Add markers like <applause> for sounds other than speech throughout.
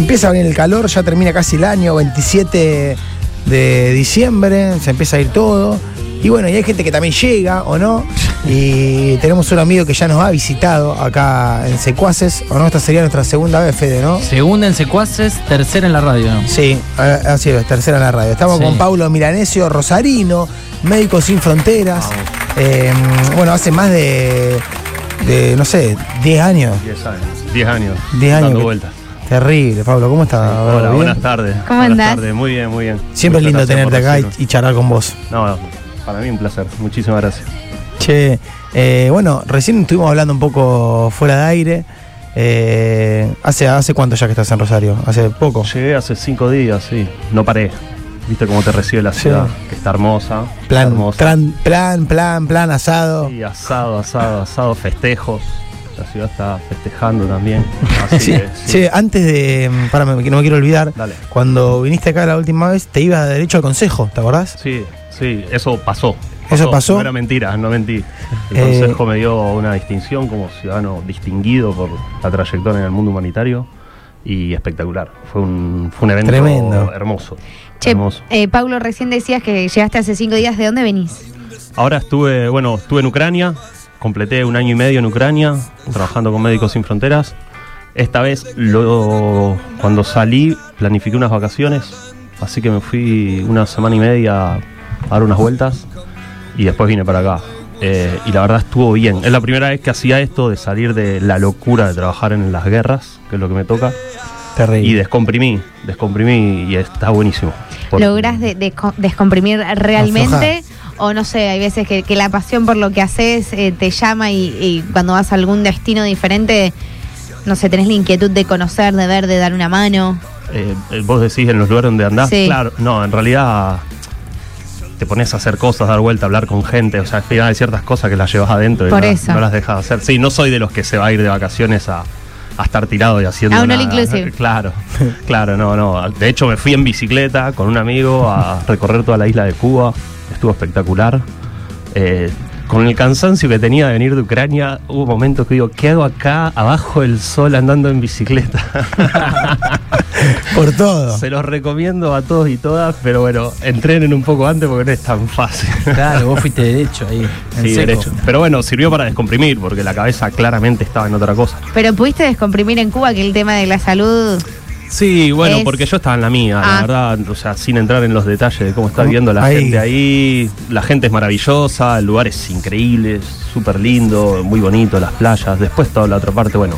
empieza a venir el calor, ya termina casi el año, 27 de diciembre, se empieza a ir todo. Y bueno, y hay gente que también llega, ¿o no? Y tenemos un amigo que ya nos ha visitado acá en Secuaces, ¿o no? Esta sería nuestra segunda vez, Fede, ¿no? Segunda en Secuaces, tercera en la radio. Sí, así es, tercera en la radio. Estamos Sí. con Paulo Milanesio Rosarino, Médicos Sin Fronteras. Eh, bueno, hace más de, de, no sé, 10 años. 10 años. 10 años. 10 años. Dando vueltas. Terrible, Pablo, ¿cómo estás? Hola, ¿Bien? buenas tardes. ¿Cómo buenas andás? tardes, muy bien, muy bien. Siempre es lindo tenerte acá y, y charlar con vos. No, para mí un placer. Muchísimas gracias. Che, eh, bueno, recién estuvimos hablando un poco fuera de aire. Eh, ¿hace, ¿Hace cuánto ya que estás en Rosario? ¿Hace poco? Llegué hace 5 días, sí. No paré. Viste cómo te recibe la Sí. ciudad, que está hermosa. Plan, hermosa. tran- plan, plan, plan, asado. Sí, asado, asado, asado, festejos. La ciudad está festejando también. <laughs> Así Sí, que, sí. Che, antes de. Párame, que no me quiero olvidar. Dale. Cuando viniste acá la última vez, te ibas derecho al consejo, ¿te acordás? Sí, sí, eso pasó. ¿Eso pasó? No era mentira, no mentí. El Eh, Consejo me dio una distinción como ciudadano distinguido por la trayectoria en el mundo humanitario y espectacular. Fue un, fue un evento Tremendo. hermoso. Che, hermoso. eh, Paulo, recién decías que llegaste hace cinco días. ¿De dónde venís? Ahora estuve, bueno, estuve en Ucrania, completé un año y medio en Ucrania, trabajando con Médicos Sin Fronteras. Esta vez, lo, cuando salí, planifiqué unas vacaciones, así que me fui una semana y media a dar unas vueltas y después vine para acá. Eh, y la verdad estuvo bien. Es la primera vez que hacía esto de salir de la locura de trabajar en las guerras, que es lo que me toca, Terrible. y descomprimí, descomprimí y está buenísimo. Porque- ¿Lográs de- de- descomprimir realmente? O no sé, hay veces que, que la pasión por lo que haces eh, te llama y, y cuando vas a algún destino diferente, no sé, tenés la inquietud de conocer, de ver, de dar una mano. Eh, eh, vos decís en los lugares donde andás, Sí. claro, no, en realidad te pones a hacer cosas, dar vuelta, hablar con gente, o sea, hay ciertas cosas que las llevas adentro y Por no, eso. no las dejas de hacer. Sí, no soy de los que se va a ir de vacaciones a, a estar tirado y haciendo A un nada. inclusive. <laughs> Claro, claro, no, no. De hecho, me fui en bicicleta con un amigo a recorrer toda la isla de Cuba, estuvo espectacular. Eh, con el cansancio que tenía de venir de Ucrania, hubo momentos que digo, ¿qué hago acá abajo del sol andando en bicicleta? <laughs> Por todo. Se los recomiendo a todos y todas, pero bueno, entrenen un poco antes porque no es tan fácil. Claro, vos fuiste derecho ahí. En Sí, seco. derecho. Pero bueno, sirvió para descomprimir porque la cabeza claramente estaba en otra cosa. Pero pudiste descomprimir en Cuba que el tema de la salud. Sí, bueno, Es- porque yo estaba en la mía, Ah. la verdad, o sea, sin entrar en los detalles de cómo está ¿Cómo? viviendo la Ahí. gente ahí. La gente es maravillosa, el lugar es increíble, súper lindo, muy bonito, las playas. Después toda la otra parte, bueno,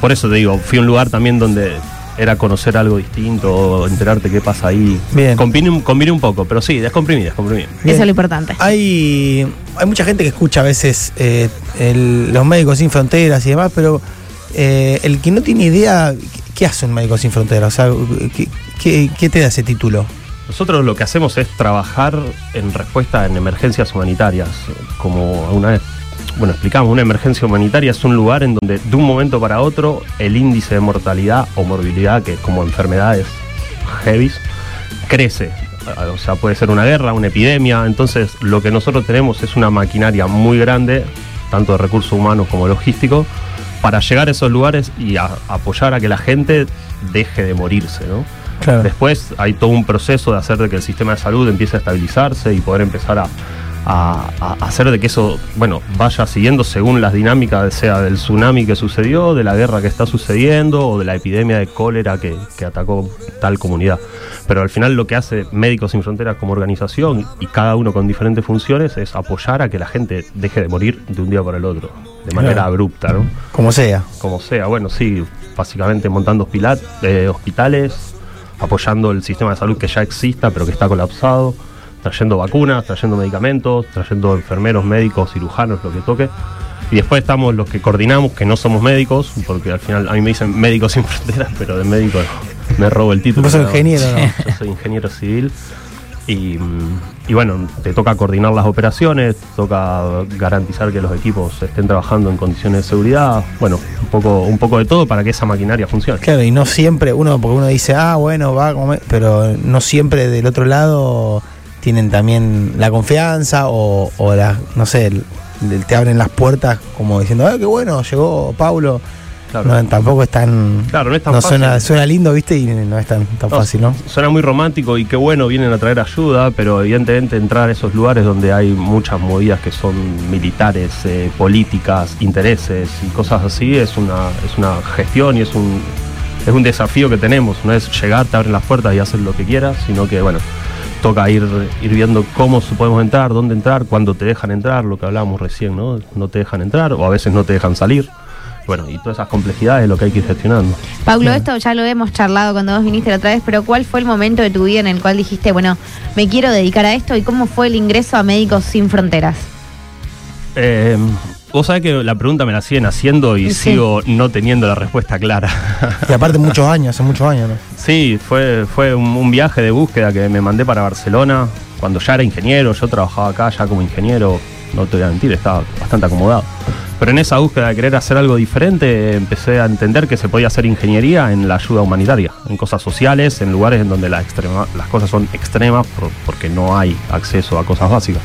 por eso te digo, fui a un lugar también donde era conocer algo distinto, enterarte qué pasa ahí. Bien. Combiné, un- combiné un poco, pero sí, descomprimí, descomprimí. Bien. Eso es lo importante. Hay, hay mucha gente que escucha a veces eh, el- los médicos sin fronteras y demás, pero eh, el que no tiene idea, ¿qué hace un médico sin fronteras? O sea, ¿qué, qué- te da ese título? Nosotros lo que hacemos es trabajar en respuesta en emergencias humanitarias. Como una vez, bueno, explicamos, una emergencia humanitaria es un lugar en donde de un momento para otro el índice de mortalidad o morbilidad, que como enfermedades heavy, crece. O sea, puede ser una guerra, una epidemia. Entonces, lo que nosotros tenemos es una maquinaria muy grande, tanto de recursos humanos como logísticos, para llegar a esos lugares y a- apoyar a que la gente deje de morirse, ¿no? Claro. Después hay todo un proceso de hacer de que el sistema de salud empiece a estabilizarse y poder empezar a, a- a hacer de que eso, bueno, vaya siguiendo según las dinámicas, sea del tsunami que sucedió, de la guerra que está sucediendo o de la epidemia de cólera que, que atacó tal comunidad. Pero al final lo que hace Médicos Sin Fronteras como organización y cada uno con diferentes funciones es apoyar a que la gente deje de morir de un día para el otro, de manera Claro. abrupta, ¿no? Como sea. como sea, bueno, sí, básicamente montando eh, hospitales, apoyando el sistema de salud que ya exista pero que está colapsado, trayendo vacunas, trayendo medicamentos, trayendo enfermeros, médicos, cirujanos, lo que toque. Y después estamos los que coordinamos, que no somos médicos, porque al final a mí me dicen médicos sin <laughs> fronteras, pero de médico me robo el título. Vos sos ingeniero, ¿no? <laughs> Yo soy ingeniero civil. Y, y bueno, te toca coordinar las operaciones, toca garantizar que los equipos estén trabajando en condiciones de seguridad, bueno, un poco, un poco de todo para que esa maquinaria funcione. Claro, y no siempre, uno, porque uno dice, ah, bueno, va a comer, pero no siempre del otro lado tienen también la confianza o, o la, no sé, te abren las puertas como diciendo, ah, qué bueno, llegó Paulo. Claro. No, tampoco es tan. Claro, no es tan no fácil. Suena, suena lindo, ¿viste? Y no es tan, tan No, fácil, ¿no? Suena muy romántico y qué bueno, vienen a traer ayuda, pero evidentemente entrar a esos lugares donde hay muchas movidas que son militares, eh, políticas, intereses y cosas así, es una, es una gestión y es un, es un desafío que tenemos. No es llegar, te abren las puertas y hacer lo que quieras, sino que, bueno, toca ir, ir viendo cómo podemos entrar, dónde entrar, cuándo te dejan entrar, lo que hablábamos recién, ¿no? No te dejan entrar o a veces no te dejan salir. Bueno, y todas esas complejidades es lo que hay que ir gestionando. Bien. esto ya lo hemos charlado cuando vos viniste la otra vez, pero ¿cuál fue el momento de tu vida en el cual dijiste, bueno, me quiero dedicar a esto y cómo fue el ingreso a Médicos Sin Fronteras? Eh, vos sabés que la pregunta me la siguen haciendo y Sí. sigo no teniendo la respuesta clara. Y aparte, muchos años, hace muchos años, ¿no? sí, fue, fue un, un viaje de búsqueda que me mandé para Barcelona cuando ya era ingeniero. Yo trabajaba acá ya como ingeniero, no te voy a mentir, estaba bastante acomodado. Pero en esa búsqueda de querer hacer algo diferente, empecé a entender que se podía hacer ingeniería en la ayuda humanitaria, en cosas sociales, en lugares en donde la extrema- las cosas son extremas por- porque no hay acceso a cosas básicas.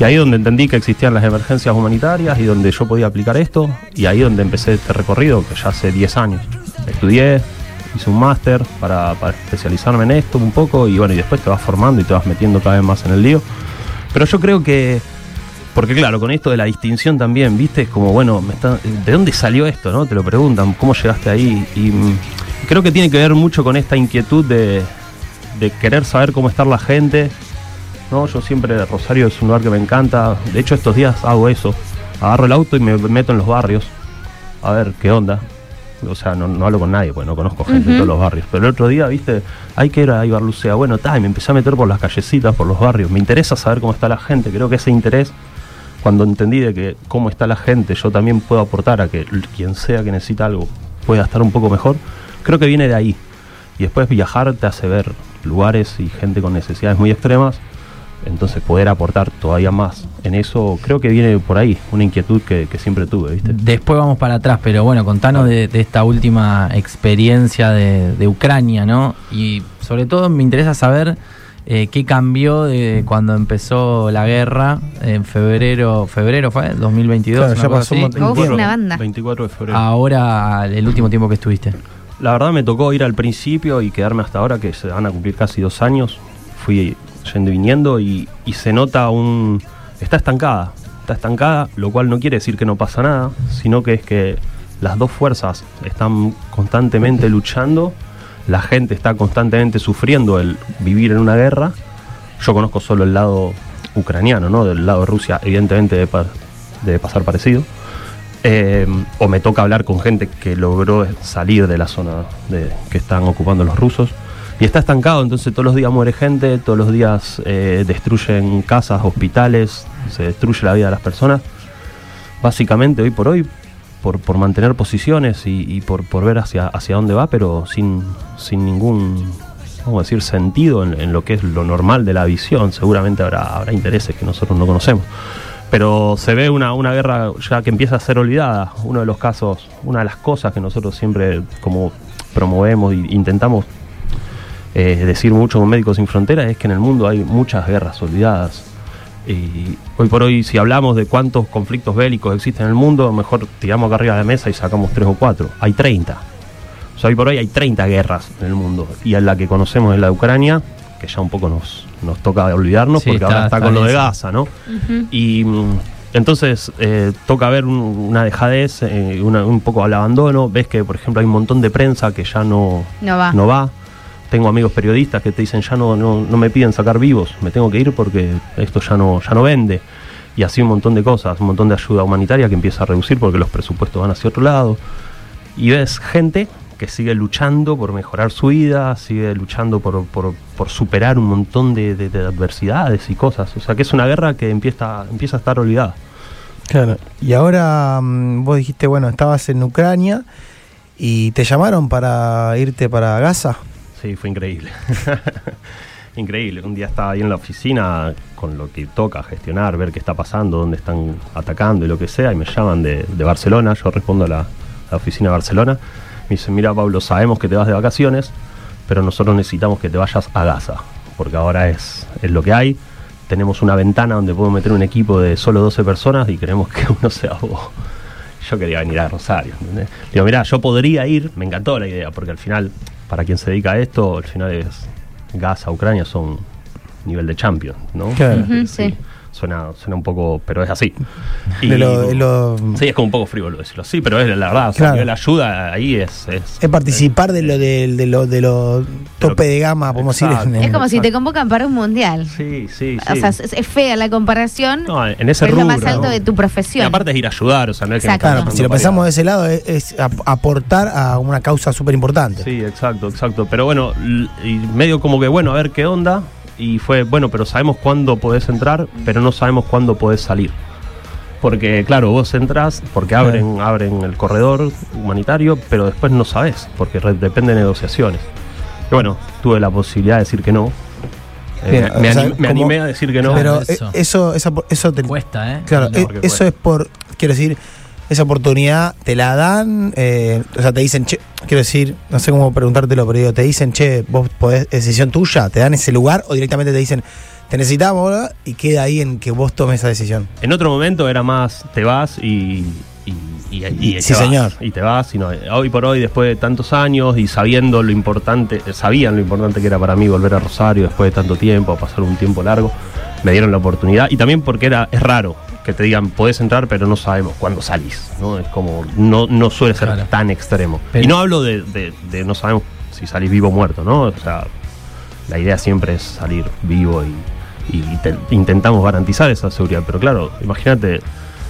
Y ahí donde entendí que existían las emergencias humanitarias y donde yo podía aplicar esto, y ahí donde empecé este recorrido, que ya hace 10 años. Estudié, hice un máster para, especializarme en esto un poco, y bueno, y después te vas formando y te vas metiendo cada vez más en el lío. Pero yo creo que, porque claro, con esto de la distinción también, viste, es como, bueno, me está- ¿de dónde salió esto? no Te lo preguntan, ¿cómo llegaste ahí? Y mm, creo que tiene que ver mucho con esta inquietud de querer saber cómo está la gente, no, yo siempre, Rosario es un lugar que me encanta. De hecho, estos días hago eso. Agarro el auto y me meto en los barrios. A ver qué onda. O sea, no, no hablo con nadie, porque no conozco gente de Ujú. todos los barrios. Pero el otro día, viste, hay que ir a Ibarlucea. Bueno, ta, y me empecé a meter por las callecitas, por los barrios. Me interesa saber cómo está la gente. Creo que ese interés, cuando entendí de que cómo está la gente, yo también puedo aportar a que quien sea que necesita algo pueda estar un poco mejor. Creo que viene de ahí. Y después viajar te hace ver lugares y gente con necesidades muy extremas. Entonces poder aportar todavía más en eso, creo que viene por ahí, una inquietud que, que siempre tuve, ¿viste? Después vamos para atrás, pero bueno, contanos de, de esta última experiencia de, de Ucrania, ¿no? Y sobre todo me interesa saber eh, qué cambió de cuando empezó la guerra en febrero, febrero fue, 2022. Claro, ya pasó un así, montón. Uf, una banda. 24 de febrero. ahora el último tiempo que estuviste. La verdad me tocó ir al principio y quedarme hasta ahora, que se van a cumplir casi dos años. Fui yendo y viniendo y, y se nota un... Está estancada, está estancada, lo cual no quiere decir que no pasa nada, sino que es que las dos fuerzas están constantemente luchando, la gente está constantemente sufriendo el vivir en una guerra. Yo conozco solo el lado ucraniano, ¿no? Del lado de Rusia, evidentemente debe, pa- debe pasar parecido. Eh, o me toca hablar con gente que logró salir de la zona de, que están ocupando los rusos. Y está estancado, entonces todos los días muere gente, todos los días eh, destruyen casas, hospitales, se destruye la vida de las personas. Básicamente, hoy por hoy, por, por mantener posiciones y, por, por ver hacia, hacia dónde va, pero sin, sin ningún, vamos a decir, sentido en, en lo que es lo normal de la visión. Seguramente habrá, habrá intereses que nosotros no conocemos pero se ve una, una guerra ya que empieza a ser olvidada. Uno de los casos, una de las cosas que nosotros siempre como promovemos e intentamos eh, decir mucho con Médicos Sin Fronteras es que en el mundo hay muchas guerras olvidadas. Y hoy por hoy, si hablamos de cuántos conflictos bélicos existen en el mundo, mejor tiramos acá arriba de la mesa y sacamos tres o cuatro. Hay 30. O sea, hoy por hoy hay 30 guerras en el mundo. Y en la que conocemos es la de Ucrania, que ya un poco nos, nos toca olvidarnos Sí, porque está- ahora está, está con lo de. Gaza, ¿no? Y mm, entonces eh, toca ver un- una dejadez, eh, una- un poco al abandono. Ves que, por ejemplo, hay un montón de prensa que ya no, No va. no va. Tengo amigos periodistas que te dicen ya no, no, no me piden sacar vivos, me tengo que ir porque esto ya no, ya no vende. Y así un montón de cosas, un montón de ayuda humanitaria que empieza a reducir porque los presupuestos van hacia otro lado. Y ves gente que sigue luchando por mejorar su vida, sigue luchando por, por- por superar un montón de, de- de adversidades y cosas. O sea que es una guerra que empieza, empieza a estar olvidada. Claro. Y ahora mm, vos dijiste, bueno, estabas en Ucrania y te llamaron para irte para Gaza. Sí, fue increíble. <laughs> increíble. Un día estaba ahí en la oficina con lo que toca gestionar, ver qué está pasando, dónde están atacando y lo que sea, y me llaman de, Barcelona. Yo respondo a la, oficina de Barcelona. Me dicen, mira Pablo, sabemos que te vas de vacaciones, pero nosotros necesitamos que te vayas a Gaza, porque ahora es, es lo que hay. Tenemos una ventana donde podemos meter un equipo de solo 12 personas y queremos que <laughs> uno sea vos. yo quería venir a Rosario. ¿entendés? Digo, mirá, yo podría ir, me encantó la idea, porque al final, para quien se dedica a esto, al final es Gaza, Ucrania son nivel de champion, ¿no? Claro. Sí. Suena, suena un poco, pero es así. Y- De lo- de lo- sí, es como un poco frívolo decirlo así, pero es la verdad, o sea, Claro. a nivel de ayuda ahí es... Es, es participar de lo de, de lo de lo tope de gama, podemos decir. Exacto. en- Es como si te convocan para un mundial. Sí, sí, sí. O sea, es, es fea la comparación. No, en ese pero es lo más rubro, alto ¿no? de tu Y profesión. aparte es ir a ayudar, o sea, no es que Exacto. Claro, si lo pensamos de ese lado, es, es ap- aportar a una causa súper importante. Sí, exacto, exacto. Pero bueno, y medio como que, bueno, a ver qué onda. Y fue, bueno, pero sabemos cuándo podés entrar, pero no sabemos cuándo podés salir. Porque, claro, vos entras porque abren, abren el corredor humanitario, pero después no sabés, porque re- depende de negociaciones. Y bueno, tuve la posibilidad de decir que no. Eh, Bien, me o sea, me animé a decir que no. Pero Eso. eh, eso, esa- eso te, Cuesta, ¿eh? Claro, No, eh, eso es por, quiero decir, esa oportunidad te la dan, eh, o sea, te dicen, che, quiero decir, no sé cómo preguntártelo, pero digo, te dicen, che, vos podés, decisión tuya, te dan ese lugar o directamente te dicen, te necesitamos, ¿verdad? y queda ahí en que vos tomes esa decisión. En otro momento era más, te vas y. y, y- y te Sí, vas. señor. Y te vas, y no, hoy por hoy, después de tantos años y sabiendo lo importante, eh, sabían lo importante que era para mí volver a Rosario después de tanto tiempo, a pasar un tiempo largo, me dieron la oportunidad. Y también porque era, es raro que te digan, podés entrar, pero no sabemos cuándo salís. ¿no? Es como, no, no suele ser Claro. tan extremo. Pero- y no hablo de, de- de no sabemos si salís vivo o muerto, ¿no? O sea, la idea siempre es salir vivo y, y te- intentamos garantizar esa seguridad. Pero claro, imagínate,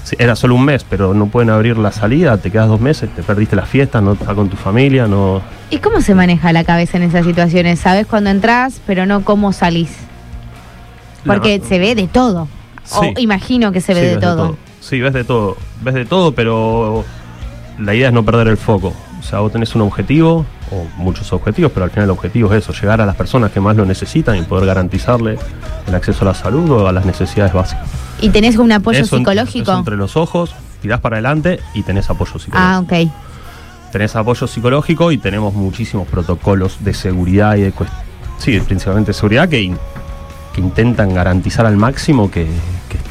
si era solo un mes, pero no pueden abrir la salida, te quedas dos meses, te perdiste la fiesta, no estás con tu familia, no. ¿Y cómo se maneja la cabeza en esas situaciones? Sabes cuándo entras, pero no cómo salís. Porque se ve de todo. O imagino que se ve Sí, de todo. Sí, ves de todo. Ves de todo, pero la idea es no perder el foco. O sea, vos tenés un objetivo, o muchos objetivos, pero al final el objetivo es eso, llegar a las personas que más lo necesitan y poder garantizarle el acceso a la salud o a las necesidades básicas. ¿Y tenés un apoyo Eso psicológico? eso entre los ojos, tirás para adelante y tenés apoyo psicológico. Ah, ok. Tenés apoyo psicológico y tenemos muchísimos protocolos de seguridad y de sí, principalmente de seguridad que, in- que intentan garantizar al máximo que,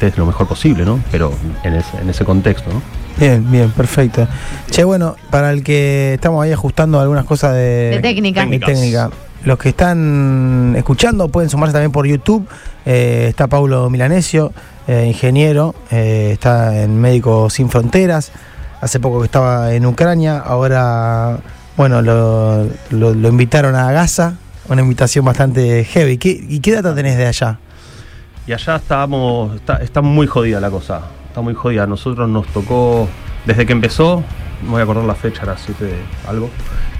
estés lo mejor posible, ¿no? Pero en ese, en ese contexto, ¿no? Bien, bien, perfecto. Che, bueno, para el que estamos ahí ajustando algunas cosas de, De técnica. de técnica. Los que están escuchando pueden sumarse también por YouTube. Eh, está Paulo Milanesio, eh, ingeniero, eh, está en Médicos Sin Fronteras. Hace poco que estaba en Ucrania, ahora, bueno, lo, lo- lo invitaron a Gaza, una invitación bastante heavy. ¿Qué, ¿Y qué data tenés de allá? Y allá estábamos, está, está muy jodida la cosa, está muy jodida. Nosotros nos tocó, desde que empezó, no voy a acordar la fecha, era 7 de algo,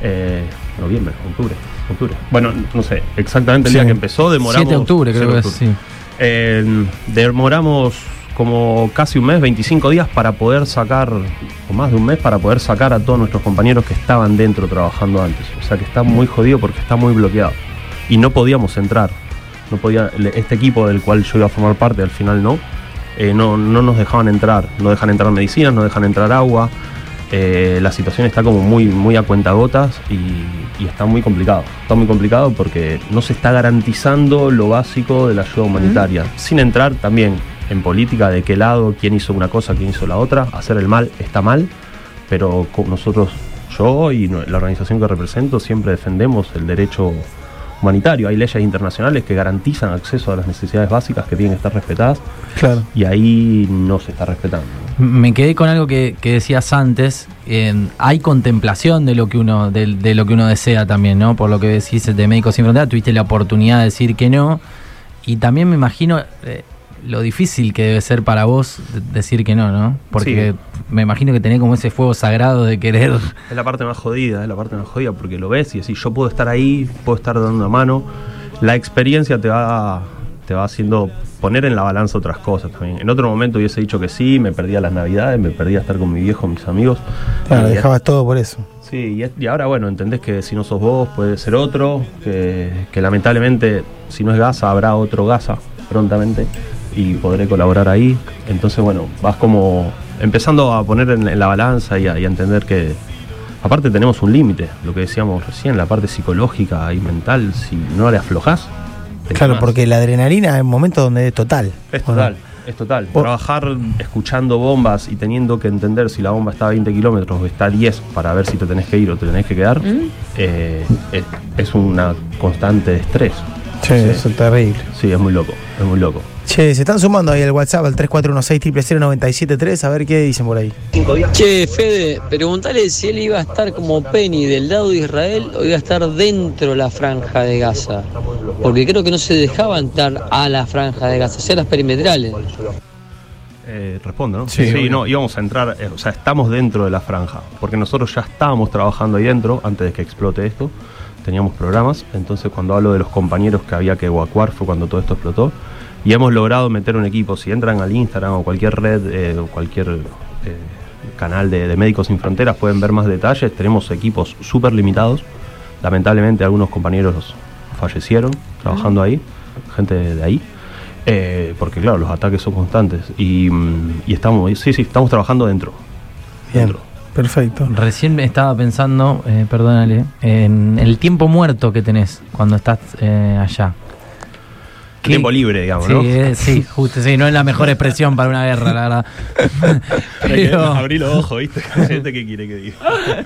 eh, noviembre, octubre, octubre. Bueno, no sé, exactamente el Sí. día que empezó, demoramos... 7 de octubre, creo 7 que es, sí. Eh, demoramos como casi un mes, 25 días para poder sacar, o más de un mes, para poder sacar a todos nuestros compañeros que estaban dentro trabajando antes. O sea que está muy jodido porque está muy bloqueado. Y no podíamos entrar. No podía, este equipo del cual yo iba a formar parte, al final no, eh, no, no nos dejaban entrar. No dejan entrar medicinas, no dejan entrar agua. Eh, la situación está como muy, muy a cuentagotas y, y está muy complicado. Está muy complicado porque no se está garantizando lo básico de la ayuda humanitaria. Sin entrar también en política de qué lado, quién hizo una cosa, quién hizo la otra. Hacer el mal está mal, pero nosotros, yo y la organización que represento, siempre defendemos el derecho humanitario. Hay leyes internacionales que garantizan acceso a las necesidades básicas que tienen que estar respetadas Claro. y ahí no se está respetando. Me quedé con algo que, que decías antes. hay contemplación de lo que uno de, de lo que uno desea también, ¿no? Por lo que decís de Médicos Sin Fronteras, tuviste la oportunidad de decir que no. Y también me imagino eh, lo difícil que debe ser para vos de- decir que no, ¿no? Porque me imagino que tenés como ese fuego sagrado de querer. Es la parte más jodida, es la parte más jodida porque lo ves y decís, yo puedo estar ahí, puedo estar dando una mano. La experiencia te va, te va haciendo poner en la balanza otras cosas también. En otro momento hubiese dicho que sí, me perdía las navidades, me perdía estar con mi viejo, mis amigos. Claro, Y- dejabas todo por eso. Sí, y, ahora bueno, entendés que si no sos vos puede ser otro, que, que lamentablemente si no es Gaza habrá otro Gaza prontamente y podré colaborar ahí. Entonces bueno, vas como empezando a poner en, en la balanza y a, y a entender que aparte tenemos un límite, lo que decíamos recién, la parte psicológica y mental, si no le aflojás. te Claro, porque la adrenalina es un momento donde es total. Es total, Es total. Trabajar escuchando bombas y teniendo que entender si la bomba está a 20 kilómetros o está a 10 para ver si te tenés que ir o te tenés que quedar, eh, es, es una constante de estrés. Sí, eso es terrible. Sí, es muy loco, es muy loco. Che, se están sumando ahí al WhatsApp al 3416 a ver qué dicen por ahí. Che, Fede, preguntale si él iba a estar como Penny del lado de Israel o iba a estar dentro de la franja de Gaza. Porque creo que no se dejaba entrar a la franja de Gaza, o sea, las perimetrales. Eh, respondo, ¿no? Sí, obvio. no, íbamos a entrar, eh, o sea, estamos dentro de la franja, porque nosotros ya estábamos trabajando ahí dentro antes de que explote esto, teníamos programas, entonces cuando hablo de los compañeros que había que evacuar fue cuando todo esto explotó, y hemos logrado meter un equipo, si entran al Instagram o cualquier red eh, o cualquier eh, canal de, de Médicos Sin Fronteras pueden ver más detalles, tenemos equipos súper limitados, lamentablemente algunos compañeros fallecieron trabajando ahí, gente de ahí. Eh, porque claro, los ataques son constantes y, mm, y estamos, sí, sí, estamos trabajando dentro. Bien, Dentro. Perfecto. Recién estaba pensando, eh, perdónale, en el tiempo muerto que tenés cuando estás eh, allá. ¿Qué- Tiempo libre, digamos, Sí, ¿no? eh, sí, justo, sí, no es la mejor expresión para una guerra, la verdad. <laughs> Pero- Abrí los ojos, ¿viste? Gente que quiere que diga.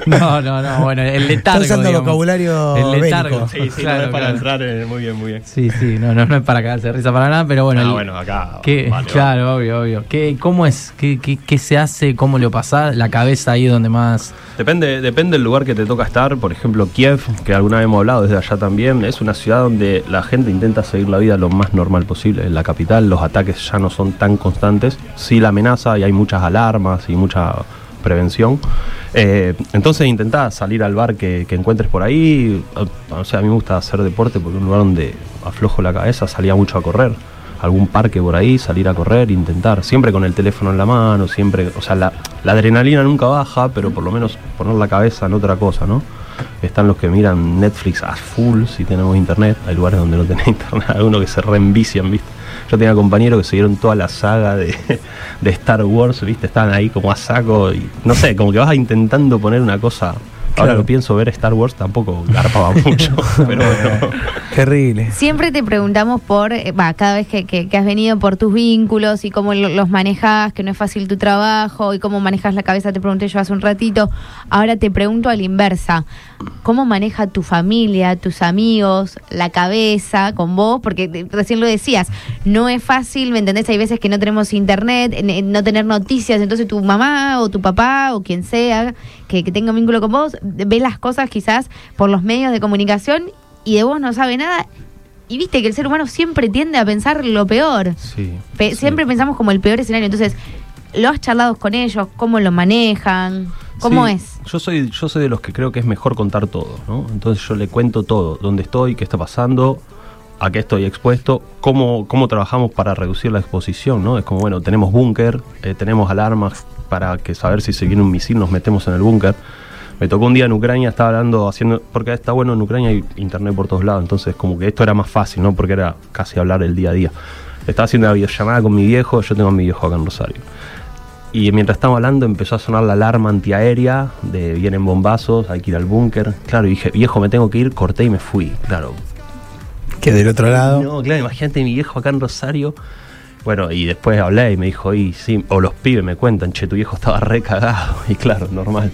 no, no, no, bueno, el letargo. Está usando digamos. vocabulario El letargo. bélico. Sí, sí, Claro, no es para claro. entrar en- muy bien, muy bien. Sí, sí, no, no, no es para cagarse de risa para nada, pero bueno. Ah, el- bueno, acá. ¿qué- vale, claro, obvio, obvio. ¿Qué, ¿Cómo es? ¿Qué, qué, qué se hace? ¿Cómo lo pasás? La cabeza ahí donde más. Depende, depende del lugar que te toca estar. Por ejemplo, Kiev, que alguna vez hemos hablado desde allá también, es una ciudad donde la gente intenta seguir la vida lo más normal posible. En la capital los ataques ya no son tan constantes. Sí la amenaza y hay muchas alarmas y mucha prevención. Eh, entonces intentá salir al bar que, encuentres por ahí. O- sea, a mí me gusta hacer deporte porque un lugar donde aflojo la cabeza, salía mucho a correr. Algún parque por ahí, salir a correr, intentar. Siempre con el teléfono en la mano, siempre. O sea, la adrenalina nunca baja, pero por lo menos poner la cabeza en otra cosa, ¿no? Están los que miran Netflix a full si tenemos internet. Hay lugares donde no tenés <laughs> internet, algunos que se reenvician, ¿viste? Yo tenía compañeros que siguieron toda la saga de, <laughs> de Star Wars, ¿viste? Estaban ahí como a saco y no sé, como que vas intentando poner una cosa. Ahora lo pienso ver Star Wars tampoco garpaba <laughs> mucho, pero bueno. Terrible. Siempre te preguntamos por, eh, va, cada vez que, que- que has venido por tus vínculos y cómo lo- los manejas, que no es fácil tu trabajo y cómo manejas la cabeza, te pregunté yo hace un ratito. Ahora te pregunto a la inversa, ¿cómo maneja tu familia, tus amigos, la cabeza con vos? Porque te- recién lo decías, no es fácil, ¿me entendés? Hay veces que no tenemos internet, en- en no tener noticias, entonces tu mamá o tu papá o quien sea que, que tenga un vínculo con vos, ve las cosas quizás por los medios de comunicación y de vos no sabe nada. Y viste que el ser humano siempre tiende a pensar lo peor. Sí. Pe- sí. Siempre pensamos como el peor escenario. Entonces, ¿lo has charlado con ellos? ¿Cómo lo manejan? ¿Cómo Sí, es? Yo soy, yo soy de los que creo que es mejor contar todo, ¿no? Entonces yo le cuento todo, dónde estoy, qué está pasando, a qué estoy expuesto, cómo, cómo trabajamos para reducir la exposición, ¿no? Es como, bueno, tenemos búnker, eh, tenemos alarmas para que saber si se viene un misil nos metemos en el búnker. Me tocó un día en Ucrania, estaba hablando, haciendo, porque está bueno en Ucrania hay internet por todos lados, entonces como que esto era más fácil, ¿no? Porque era casi hablar el día a día. Estaba haciendo una videollamada con mi viejo, yo tengo a mi viejo acá en Rosario. Y mientras estábamos hablando empezó a sonar la alarma antiaérea de vienen bombazos, hay que ir al búnker. Claro, y dije, viejo, me tengo que ir, corté y me fui. Claro. Que del otro lado. No, claro, imagínate mi viejo acá en Rosario. Bueno, y después hablé y me dijo, y sí, o los pibes me cuentan, che, tu viejo estaba re cagado. <laughs> Y claro, normal.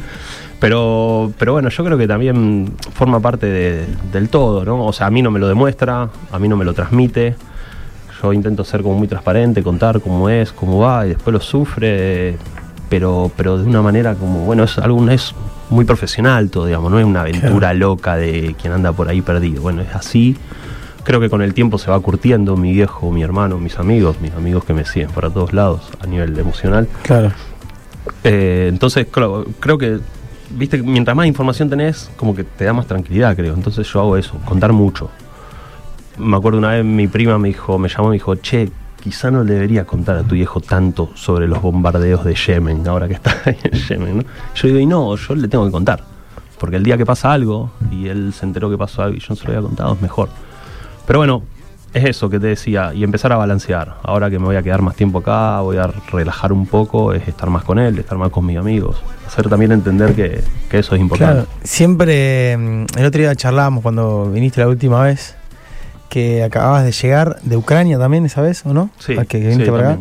Pero, pero bueno, yo creo que también forma parte de- del todo, ¿no? O sea, a mí no me lo demuestra, a mí no me lo transmite. Yo intento ser como muy transparente, contar cómo es, cómo va, y después lo sufre, pero, pero de una manera como, bueno, es algo es muy profesional todo, digamos, no es una aventura loca de quien anda por ahí perdido. Bueno, es así. Creo que con el tiempo se va curtiendo mi viejo, mi hermano, mis amigos, mis amigos que me siguen para todos lados a nivel emocional. Claro. Eh, entonces, claro, creo que, viste, mientras más información tenés, como que te da más tranquilidad, creo. Entonces yo hago eso, contar mucho. Me acuerdo una vez mi prima me dijo, me llamó y me dijo, che, quizá no le debería contar a tu viejo tanto sobre los bombardeos de Yemen, ahora que está <laughs> ahí en Yemen, ¿no? Yo digo, y no, yo le tengo que contar. Porque el día que pasa algo, y él se enteró que pasó algo y yo no se lo había contado, es mejor. Pero bueno, es eso que te decía, y empezar a balancear. Ahora que me voy a quedar más tiempo acá, voy a relajar un poco, es estar más con él, estar más con mis amigos. Hacer también entender que, que eso es importante. Claro, siempre, mm, el otro día charlábamos cuando viniste la última vez, que acababas de llegar de Ucrania también esa vez, ¿o no? Sí, Ah, que viniste sí, para acá.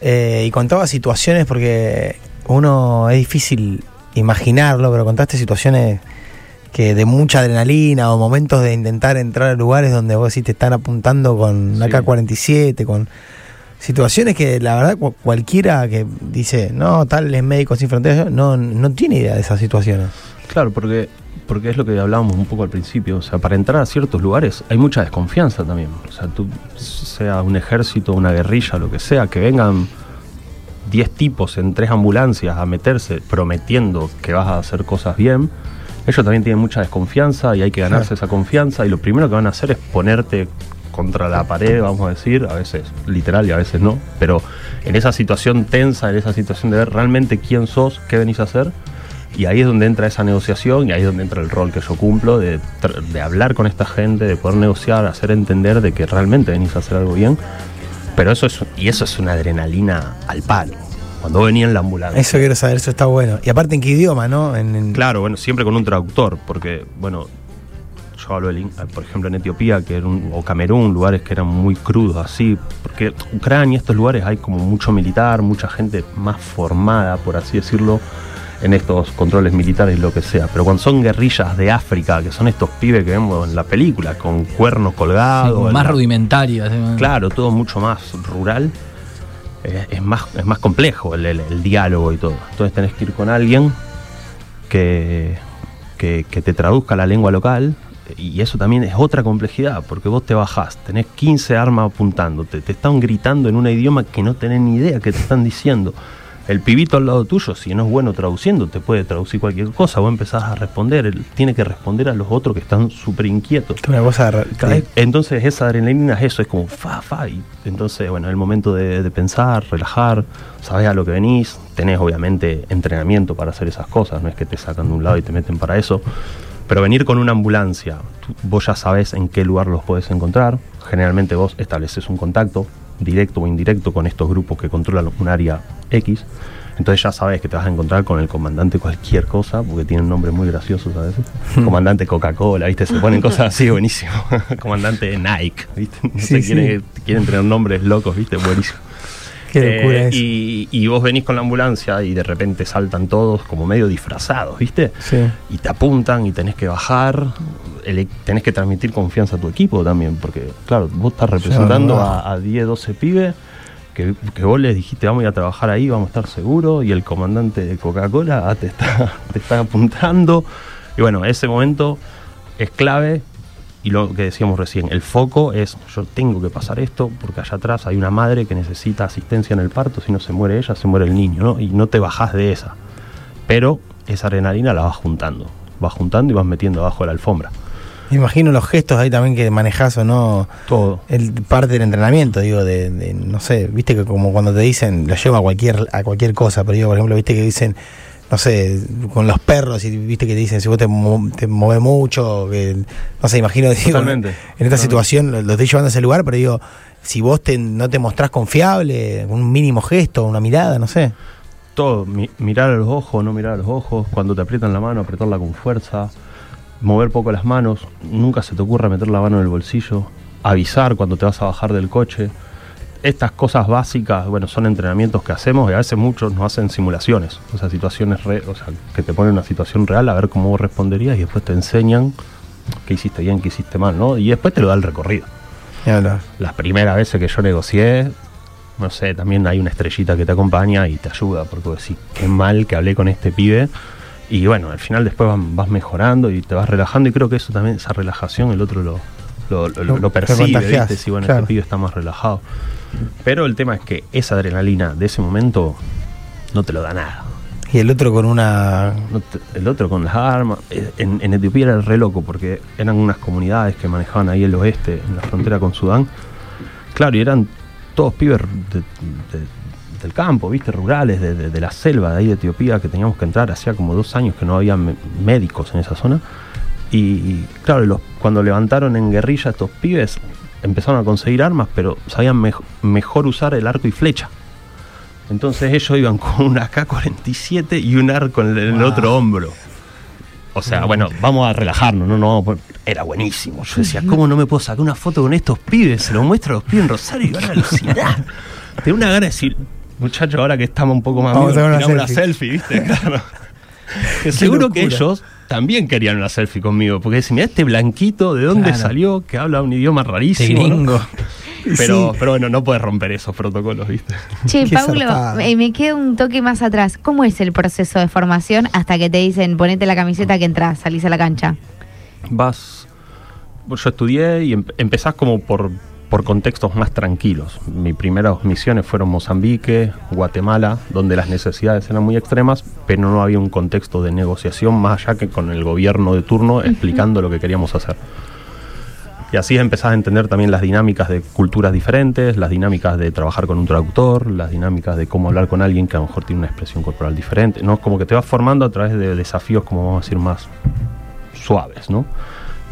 eh, y contaba situaciones porque uno es difícil imaginarlo, pero contaste situaciones que de mucha adrenalina o momentos de intentar entrar a lugares donde vos sí te están apuntando con la Sí. K-47, con situaciones que la verdad cu- cualquiera que dice, no, tal es médico sin fronteras, no, no tiene idea de esas situaciones. Claro, porque, porque es lo que hablábamos un poco al principio. O sea, para entrar a ciertos lugares hay mucha desconfianza también. O sea, tú, sea un ejército, una guerrilla, lo que sea, que vengan 10 tipos en tres ambulancias a meterse prometiendo que vas a hacer cosas bien. Ellos también tienen mucha desconfianza y hay que ganarse Claro. esa confianza. Y lo primero que van a hacer es ponerte contra la pared, vamos a decir, a veces literal y a veces no. Pero en esa situación tensa, en esa situación de ver realmente quién sos, qué venís a hacer. Y ahí es donde entra esa negociación y ahí es donde entra el rol que yo cumplo de, de hablar con esta gente, de poder negociar, hacer entender de que realmente venís a hacer algo bien. Pero eso es, y eso es una adrenalina al palo. Cuando venía en la ambulancia. Eso quiero saber, eso está bueno. Y aparte en qué idioma, ¿no? En, en- Claro, bueno, siempre con un traductor, porque, bueno, yo hablo, el in- por ejemplo, en Etiopía, que era un- o Camerún, lugares que eran muy crudos, así, porque Ucrania, estos lugares hay como mucho militar, mucha gente más formada, por así decirlo, en estos controles militares, lo que sea. Pero cuando son guerrillas de África, que son estos pibes que vemos en la película, con cuernos Sí, colgados, en más la- ¿no? Claro, todo mucho más rural. eh, es, más, es más complejo el, el- el diálogo y todo. Entonces tenés que ir con alguien que, que, que te traduzca la lengua local. Y eso también es otra complejidad, porque vos te bajás, tenés 15 armas apuntando, te, te están gritando en un idioma que no tenés ni idea que te están diciendo. El pibito al lado tuyo, si no es bueno traduciendo, te puede traducir cualquier cosa. Vos empezás a responder, él tiene que responder a los otros que están súper inquietos. Vez- Entonces esa adrenalina es eso, es como fa, fa. Y entonces, bueno, el momento de, de pensar, relajar, sabés a lo que venís, tenés obviamente entrenamiento para hacer esas cosas, no es que te sacan de un lado y te meten para eso. Pero venir con una ambulancia, tú- vos ya sabés en qué lugar los podés encontrar. Generalmente vos estableces un contacto, directo o indirecto, con estos grupos que controlan un área X. Entonces ya sabes que te vas a encontrar con el comandante cualquier cosa, porque tienen nombres muy graciosos a veces. <laughs> comandante Coca-Cola, ¿viste? Se ponen cosas así, <laughs> buenísimo. <laughs> comandante Nike, ¿viste? No Sí, sé, sí. quieren, quieren tener nombres locos, ¿viste? Buenísimo. Qué locura Eh, eso. y, y vos venís con la ambulancia y de repente saltan todos como medio disfrazados, ¿viste? Sí. Y te apuntan y tenés que bajar, tenés que transmitir confianza a tu equipo también, porque claro, vos estás representando a, a 10, 12 pibes que, que vos les dijiste vamos a ir a trabajar ahí, vamos a estar seguros, y el comandante de Coca-Cola ah, te está, <laughs> te está apuntando. Y bueno, ese momento es clave. Y lo que decíamos recién, el foco es, yo tengo que pasar esto, porque allá atrás hay una madre que necesita asistencia en el parto, si no se muere ella, se muere el niño, ¿no? Y no te bajás de esa. Pero esa adrenalina la vas juntando, vas juntando y vas metiendo abajo de la alfombra. Me imagino los gestos ahí también que manejás o no. Todo. El parte del entrenamiento, digo, de, de, no sé, viste que como cuando te dicen, lo llevo a cualquier, a cualquier cosa, pero digo, por ejemplo, viste que dicen, no sé, con los perros, y viste que te dicen, si vos te, mo- te mueves mucho, que, no sé, imagino, <laughs> digo, Totalmente. en esta Totalmente. situación lo, estoy llevando a ese lugar, pero digo, si vos te, no te mostrás confiable, un mínimo gesto, una mirada, no sé. Todo, mi- mirar a los ojos, no mirar a los ojos, cuando te aprietan la mano, apretarla con fuerza, mover poco las manos, nunca se te ocurra meter la mano en el bolsillo, avisar cuando te vas a bajar del coche. Estas cosas básicas, bueno, son entrenamientos que hacemos y a veces muchos nos hacen simulaciones, o sea, situaciones, re- o sea, que te ponen una situación real a ver cómo vos responderías y después te enseñan qué hiciste bien, qué hiciste mal, ¿no? Y después te lo da el recorrido. Las primeras veces que yo negocié, no sé, también hay una estrellita que te acompaña y te ayuda, porque vos decís, qué mal que hablé con este pibe. Y bueno, al final después vas mejorando y te vas relajando y creo que eso también, esa relajación, el otro lo, lo, lo- Lo- lo lo percibe, ¿viste? Si bueno, claro. este pibe está más relajado. Pero el tema es que esa adrenalina de ese momento no te lo da nada. Y el otro con una. No te- el otro con las armas. Eh, En, en Etiopía era re loco porque eran unas comunidades que manejaban ahí el oeste, en la frontera con Sudán. Claro, y eran todos pibes de- de- del campo, viste, rurales, de, de- la selva de ahí de Etiopía, que teníamos que entrar. Hacía como dos años que no había médicos en esa zona. Y, y, claro, los- cuando levantaron en guerrilla estos pibes, empezaron a conseguir armas, pero sabían mej- mejor usar el arco y flecha. Entonces ellos iban con una K-47 y un arco en el, otro hombro. O sea, bueno, vamos a relajarnos, no, no, era buenísimo. Yo decía, ¿cómo no me puedo sacar una foto con estos pibes? Se lo muestro a los pibes en Rosario y van a alucinar. <laughs> Tengo una gana de decir, muchacho, ahora que estamos un poco más Vamos amigos, una selfie, ¿viste? <laughs> Claro. Seguro que ellos también querían una selfie conmigo, porque decían, mira este blanquito, ¿de dónde Claro. salió? Que habla un idioma rarísimo. <laughs> Pero, Sí. pero bueno, no puedes romper esos protocolos, ¿viste? <laughs> Che, zarpado. eh, me quedo un toque más atrás. ¿Cómo es el proceso de formación hasta que te dicen ponete la camiseta que entras, salís a la cancha? Vas. Yo estudié y em- empezás como por, por contextos más tranquilos. Mis primeras misiones fueron Mozambique, Guatemala, donde las necesidades eran muy extremas, pero no había un contexto de negociación más allá que con el gobierno de turno explicando lo que queríamos hacer. Y así empezás a entender también las dinámicas de culturas diferentes, las dinámicas de trabajar con un traductor, las dinámicas de cómo hablar con alguien que a lo mejor tiene una expresión corporal diferente, ¿no? Como que te vas formando a través de desafíos, como vamos a decir, más suaves, ¿no?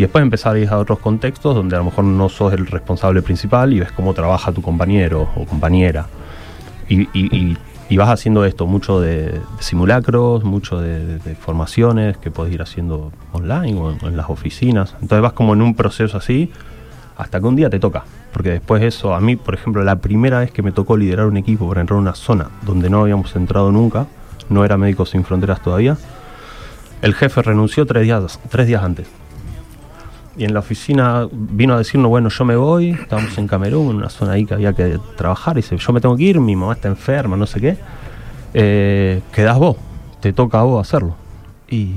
Y después empezar a ir a otros contextos donde a lo mejor no sos el responsable principal y ves cómo trabaja tu compañero o compañera. Y, y- y- y vas haciendo esto, mucho de, de simulacros, mucho de, de- de formaciones que podés ir haciendo online o en, en las oficinas. Entonces vas como en un proceso así hasta que un día te toca. Porque después eso, a mí, por ejemplo, la primera vez que me tocó liderar un equipo para entrar a una zona donde no habíamos entrado nunca, no era Médicos Sin Fronteras todavía, el jefe renunció tres días, tres días antes. Y en la oficina vino a decirnos, bueno, yo me voy, estábamos en Camerún, en una zona ahí que había que trabajar, y dice, yo me tengo que ir, mi mamá está enferma, no sé qué, eh, quedás vos, te toca a vos hacerlo. Y,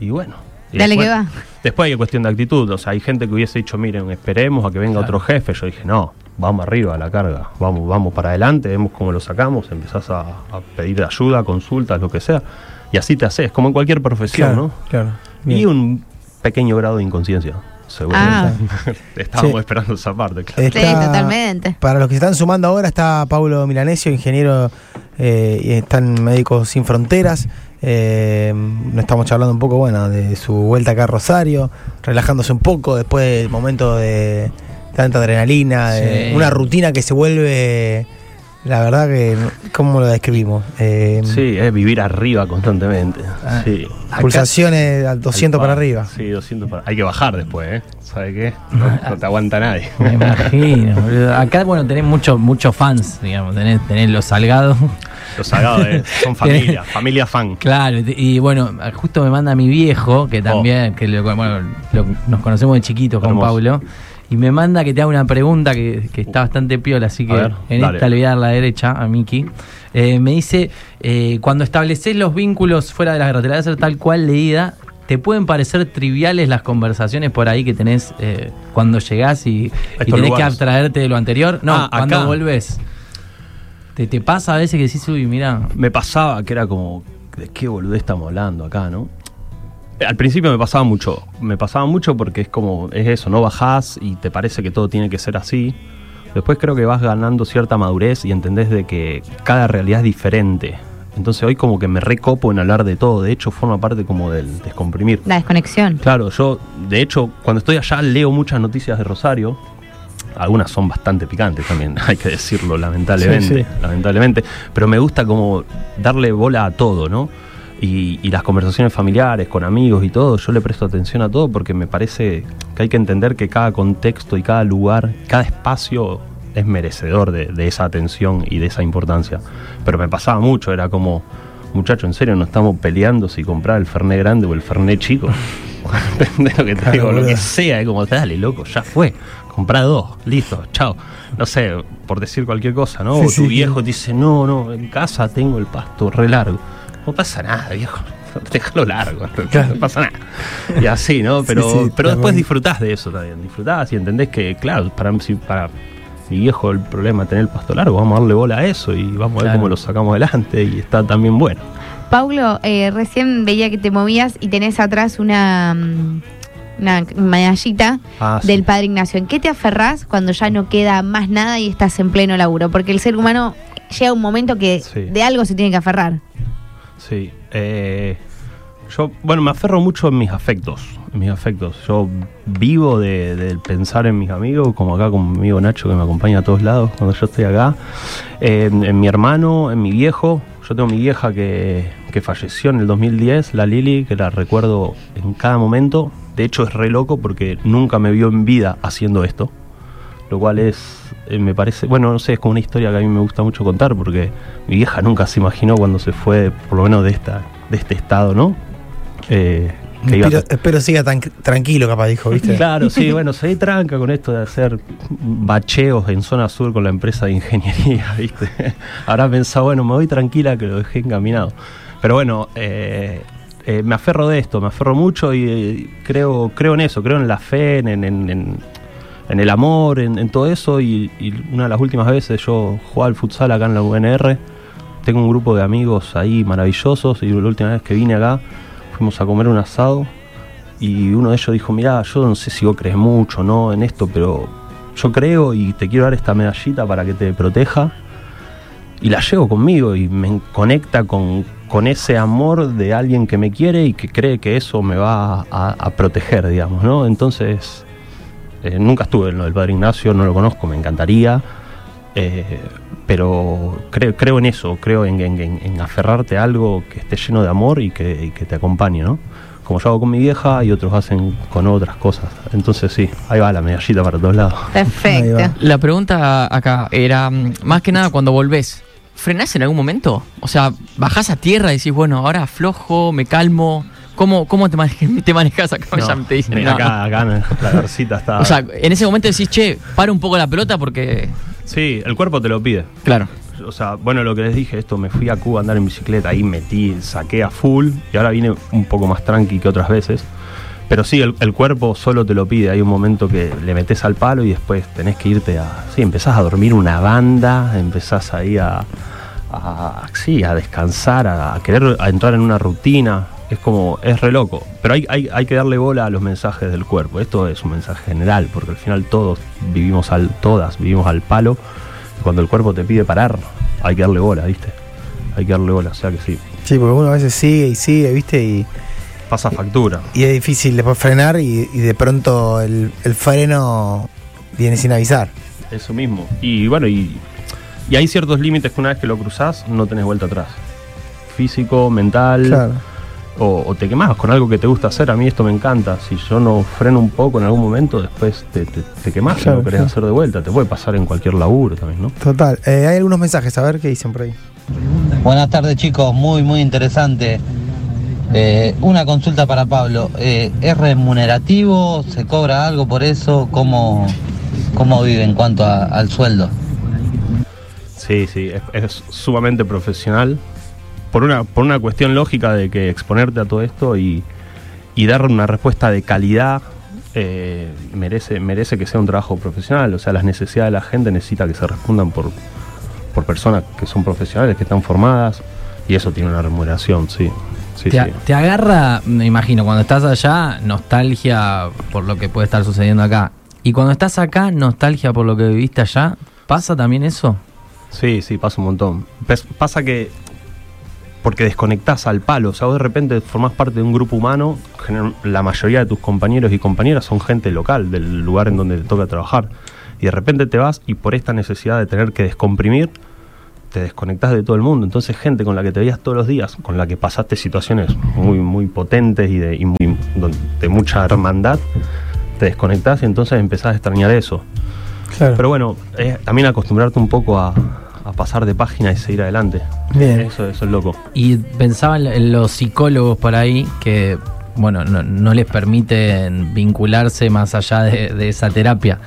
y bueno. y Dale que después- va. Después hay cuestión de actitud, o sea, hay gente que hubiese dicho, miren, esperemos a que venga otro jefe. Yo dije, no, vamos arriba a la carga, vamos, vamos para adelante, vemos cómo lo sacamos, empezás a, a pedir ayuda, consultas, lo que sea. Y así te haces, como en cualquier profesión, Claro, ¿no? claro. Y un pequeño grado de inconsciencia, seguramente. <laughs> Estábamos Sí. esperando esa parte, claro. Está- Sí, totalmente. Para los que se están sumando ahora está Paulo Milanesio, ingeniero eh, y están Médicos Sin Fronteras. Eh, nos estamos charlando un poco, bueno, de su vuelta acá a Rosario, relajándose un poco después del momento de tanta adrenalina, de Sí. una rutina que se vuelve, la verdad que, ¿cómo lo describimos? Eh, Sí, es vivir arriba constantemente. Ah, sí. Pulsaciones al 200 para arriba. Sí, 200 para Hay que bajar después, ¿eh? ¿Sabe qué? No, no te aguanta nadie. Me imagino. boludo. Acá, bueno, tenés muchos muchos fans, digamos. Tenés, tenés los salgados. Los sagados eh, son <laughs> familia, familia fan. Claro, y- bueno, justo me manda mi viejo, que también, que lo- bueno, lo- nos conocemos de chiquitos con. Paulo, y me manda que te haga una pregunta que, que está bastante piola, así que ver, en dale. esta le voy a dar la derecha a Miki. Eh, me dice, eh, cuando estableces los vínculos fuera de la guerra, te la voy a hacer tal cual leída, ¿te pueden parecer triviales las conversaciones por ahí que tenés eh, cuando llegás y, y tenés que abstraerte de lo anterior? No, Ah, cuando acá. volvés. ¿Te, ¿Te pasa a veces que decís, uy, mira, Me pasaba que era como, ¿de qué boludez estamos hablando acá, no? Al principio me pasaba mucho, me pasaba mucho porque es como, es eso, no bajás y te parece que todo tiene que ser así. Después creo que vas ganando cierta madurez y entendés de que cada realidad es diferente. Entonces hoy como que me recopo en hablar de todo, de hecho forma parte como del descomprimir. La desconexión. Claro, yo de hecho cuando estoy allá leo muchas noticias de Rosario. Algunas son bastante picantes también, <laughs> hay que decirlo, lamentablemente. Sí, sí. Lamentablemente. Pero me gusta como darle bola a todo, ¿no? Y, y las conversaciones familiares, con amigos y todo, yo le presto atención a todo porque me parece que hay que entender que cada contexto y cada lugar, cada espacio es merecedor de, de esa atención y de esa importancia. Pero me pasaba mucho, era como, muchacho, en serio, no estamos peleando si comprar el Fernet grande o el Fernet chico. <laughs> ¿Entendés lo que te Claro, digo? Lo boludo. que sea, es como, dale, loco, ya fue. Comprá dos, listo, chao. No sé, por decir cualquier cosa, ¿no? Sí, o tu sí, viejo sí. dice, no, no, en casa tengo el pasto re largo. No pasa nada, viejo. <laughs> Déjalo largo, no pasa nada. Y así, ¿no? Pero, Sí, sí, pero después disfrutás de eso también. Disfrutás y entendés que, claro, para, si para mi viejo el problema es tener el pasto largo, vamos a darle bola a eso y vamos a ver cómo lo sacamos adelante y está también bueno. Paulo, eh, recién veía que te movías y tenés atrás una, mm, una medallita Ah, sí. del Padre Ignacio. ¿En qué te aferrás cuando ya no queda más nada y estás en pleno laburo? Porque el ser humano llega a un momento que Sí. de algo se tiene que aferrar. Sí. eh, yo, bueno, me aferro mucho en mis afectos. En mis afectos. Yo vivo de, pensar en mis amigos, como acá con mi amigo Nacho que me acompaña a todos lados cuando yo estoy acá. En, en mi hermano, en mi viejo. Yo tengo mi vieja que, que falleció en el 2010, la Lili, que la recuerdo en cada momento. De hecho, es re loco porque nunca me vio en vida haciendo esto. Lo cual es, eh, me parece, bueno, no sé, es como una historia que a mí me gusta mucho contar porque mi vieja nunca se imaginó cuando se fue, por lo menos de esta, de este estado, ¿no? Eh, que iba a- siga tan tranquilo, capaz dijo, ¿viste? <laughs> Claro, sí, <laughs> bueno, se tranca con esto de hacer bacheos en zona sur con la empresa de ingeniería, <laughs> ¿viste? Habrá pensado, bueno, me voy tranquila que lo dejé encaminado. Pero bueno, eh, eh, me aferro de esto, me aferro mucho y eh, creo, creo en eso, creo en la fe, en, en- en- en- el amor, en, todo eso. Y, y una de las últimas veces yo jugaba al futsal acá en la UNR. Tengo un grupo de amigos ahí maravillosos y la última vez que vine acá fuimos a comer un asado y uno de ellos dijo, mirá, yo no sé si vos crees mucho no en esto, pero yo creo y te quiero dar esta medallita para que te proteja. Y la llevo conmigo y me conecta con, con ese amor de alguien que me quiere y que cree que eso me va a, a proteger, digamos, ¿no? Entonces, eh, nunca estuve en lo del Padre Ignacio, no lo conozco, me encantaría. eh, pero creo, creo en eso, creo en, en- en- en aferrarte a algo que esté lleno de amor y que, y que te acompañe, ¿no? Como yo hago con mi vieja y otros hacen con otras cosas. Entonces sí, ahí va la medallita para todos lados. Perfecto. La pregunta acá era, mm, más que nada, cuando volvés, ¿frenás en algún momento? O sea, bajás a tierra y decís, bueno, ahora aflojo, me calmo. ¿Cómo, cómo te, mane- <laughs> te manejas acá? No, <laughs> Ya te dicen, mira, no. acá, acá la garcita está... O sea, en ese momento decís, che, para un poco la pelota porque. sí, el cuerpo te lo pide. Claro. O sea, bueno, lo que les dije, esto, me fui a Cuba a andar en bicicleta, ahí metí, saqué a full y ahora vine un poco más tranqui que otras veces. Pero sí, el, el cuerpo solo te lo pide. Hay un momento que le metes al palo y después tenés que irte a. Sí, empezás a dormir una banda, empezás ahí a. a sí, a descansar, a, a querer a entrar en una rutina. Es como. Es re loco. Pero hay, hay, hay que darle bola a los mensajes del cuerpo. Esto es un mensaje general, porque al final todos vivimos al. todas vivimos al palo. Y cuando el cuerpo te pide parar, hay que darle bola, ¿viste? Hay que darle bola, o sea que sí. Sí, porque uno a veces sigue y sigue, ¿viste? Y, Pasa factura. y es difícil después frenar y, y de pronto el, el freno viene sin avisar. Eso mismo. Y bueno, y, y hay ciertos límites que una vez que lo cruzás no tenés vuelta atrás. Físico, mental, Claro. O, o te quemás con algo que te gusta hacer. A mí esto me encanta. Si yo no freno un poco en algún momento, después te, te, te quemás Claro, y lo querés claro. hacer de vuelta. Te puede pasar en cualquier laburo también, ¿no? Total. Eh, hay algunos mensajes, a ver qué dicen por ahí. Buenas tardes chicos, muy muy interesante. Eh, una consulta para Pablo. Eh, ¿Es remunerativo? ¿Se cobra algo por eso? ¿Cómo, cómo vive en cuanto a- al sueldo? Sí, sí, es, es sumamente profesional. Por una, por una cuestión lógica de que exponerte a todo esto y, y dar una respuesta de calidad eh, merece, merece que sea un trabajo profesional. O sea, las necesidades de la gente necesita que se respondan por, por personas que son profesionales, que están formadas, y eso tiene una remuneración, sí. sí, te, sí. te agarra, me imagino, cuando estás allá, nostalgia por lo que puede estar sucediendo acá. Y cuando estás acá, nostalgia por lo que viviste allá. ¿Pasa también eso? Sí, sí, pasa un montón. Pes- pasa que porque desconectás al palo, o sea, vos de repente formás parte de un grupo humano, la mayoría de tus compañeros y compañeras son gente local, del lugar en donde te toca trabajar, y de repente te vas y por esta necesidad de tener que descomprimir, te desconectás de todo el mundo. Entonces, gente con la que te veías todos los días, con la que pasaste situaciones muy, muy potentes y de, y muy- don- de mucha hermandad, te desconectás y entonces empezás a extrañar eso. Claro. Pero bueno, también acostumbrarte un poco a, a pasar de página y seguir adelante. Bien. Eso, eso es loco. Y pensaba en en los psicólogos por ahí que, bueno, no, no les permiten vincularse más allá de, de esa terapia.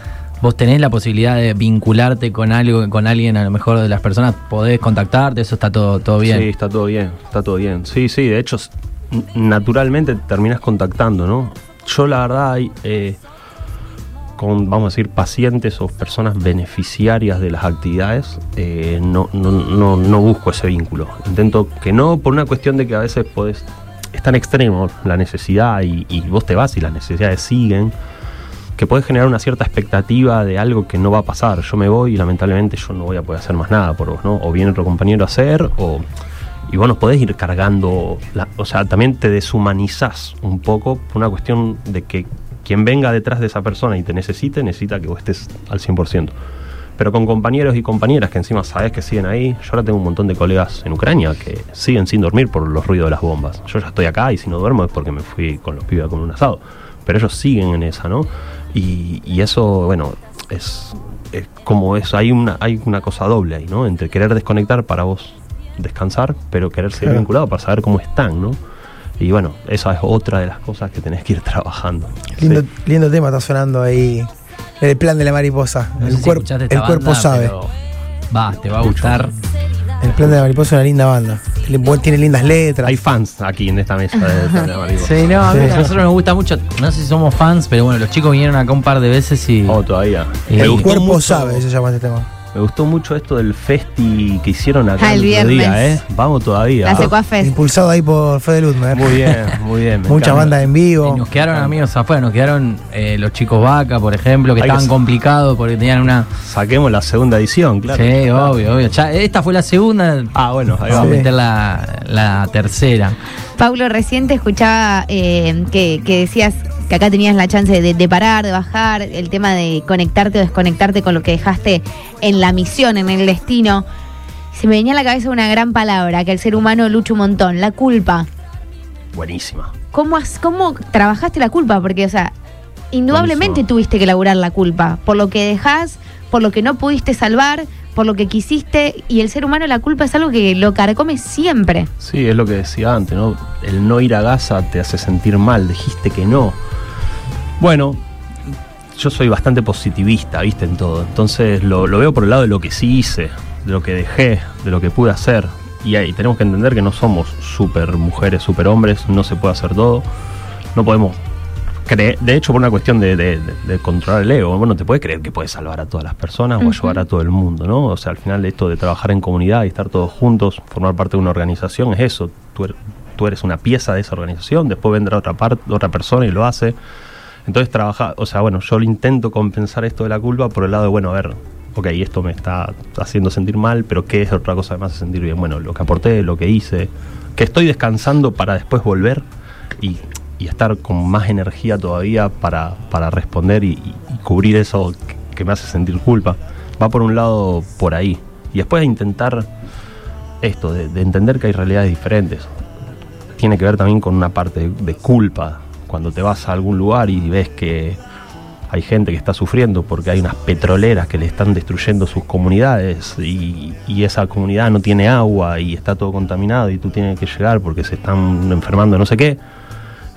¿Vos tenés la posibilidad de vincularte con algo, con alguien, a lo mejor de las personas? ¿Podés contactarte? ¿Eso está todo, todo bien? Sí, está todo bien, está todo bien. Sí, sí, de hecho, naturalmente te terminas contactando, ¿no? Yo la verdad, hay, eh, con, vamos a decir, pacientes o personas beneficiarias de las actividades, eh, no, no, no, no busco ese vínculo. Intento que no, por una cuestión de que a veces podés, es tan extremo la necesidad y, y vos te vas y las necesidades siguen, que puede generar una cierta expectativa de algo que no va a pasar. Yo me voy y lamentablemente yo no voy a poder hacer más nada por vos, ¿no? O viene otro compañero a hacer, o. Y vos no podés ir cargando. la- o sea, también te deshumanizás un poco por una cuestión de que quien venga detrás de esa persona y te necesite, necesita que vos estés al 100%. Pero con compañeros y compañeras que encima sabes que siguen ahí, yo ahora tengo un montón de colegas en Ucrania que siguen sin dormir por los ruidos de las bombas. Yo ya estoy acá y si no duermo es porque me fui con los pibes a comer un asado. Pero ellos siguen en esa, ¿no? Y, y eso, bueno, es, es como eso, hay una, hay una cosa doble ahí, ¿no? Entre querer desconectar para vos descansar, pero querer seguir Claro. vinculado para saber cómo están, ¿no? Y bueno, esa es otra de las cosas que tenés que ir trabajando. Lindo, Sí. lindo tema está sonando ahí. El plan de la mariposa. No el si escuchaste el cuerpo banda, sabe. Va, te va a gustar. El plan de la mariposa es una linda banda. Tiene, lindas letras. Hay fans aquí en esta mesa de, <laughs> de la mariposa. Sí, no, a, mí- Sí. a nosotros nos gusta mucho. No sé si somos fans, pero bueno, los chicos vinieron acá un par de veces y. Oh, todavía. El cuerpo mucho- sabe, se llama este tema. Me gustó mucho esto del festi que hicieron acá Ah, el otro día, viernes. ¿eh? Vamos todavía. La Secuafest. Impulsado ahí por Fede Ludmer. Muy bien, <laughs> muy bien. Muchas encanta. bandas en y vivo. nos quedaron amigos afuera, nos quedaron eh, los chicos vaca, por ejemplo, que Hay estaban complicados porque tenían una. Saquemos la segunda edición, claro. Sí, obvio, obvio. Ya, esta fue la segunda. Ah, bueno, ahí Vamos a meter la, la tercera. Paulo, recién te escuchaba eh, que, que decías que acá tenías la chance de, de parar, de bajar, el tema de conectarte o desconectarte con lo que dejaste en la misión, en el destino. Se me venía a la cabeza una gran palabra que el ser humano lucha un montón, la culpa. Buenísima. ¿Cómo, has- cómo trabajaste la culpa? Porque, o sea, indudablemente Buenísimo. tuviste que laburar la culpa por lo que dejás, por lo que no pudiste salvar, por lo que quisiste. Y el ser humano la culpa es algo que lo carcome siempre. Sí, es lo que decía antes, ¿no? El no ir a Gaza te hace sentir mal, dijiste que no. Bueno, yo soy bastante positivista, ¿viste? En todo. Entonces lo, lo veo por el lado de lo que sí hice, de lo que dejé, de lo que pude hacer. Y ahí tenemos que entender que no somos super mujeres, super hombres, no se puede hacer todo. No podemos de hecho, por una cuestión de, de- de- de controlar el ego, bueno, te puedes creer que puedes salvar a todas las personas o ayudar a todo el mundo, ¿no? O sea, al final esto de trabajar en comunidad y estar todos juntos, formar parte de una organización, es eso. Tú, er- tú eres una pieza de esa organización, después vendrá otra parte, otra persona y lo hace. Entonces trabaja, o sea, bueno, yo lo intento compensar esto de la culpa por el lado de, bueno, a ver, ok, esto me está haciendo sentir mal, pero ¿qué es otra cosa que me hace sentir bien? Bueno, lo que aporté, lo que hice, que estoy descansando para después volver y, y estar con más energía todavía para, para responder y, cubrir eso que, me hace sentir culpa. Va por un lado por ahí. Y después de intentar esto, de, de entender que hay realidades diferentes. Tiene que ver también con una parte de, culpa. Cuando te vas a algún lugar y ves que hay gente que está sufriendo porque hay unas petroleras que le están destruyendo sus comunidades y esa comunidad no tiene agua y está todo contaminado y tú tienes que llegar porque se están enfermando no sé qué.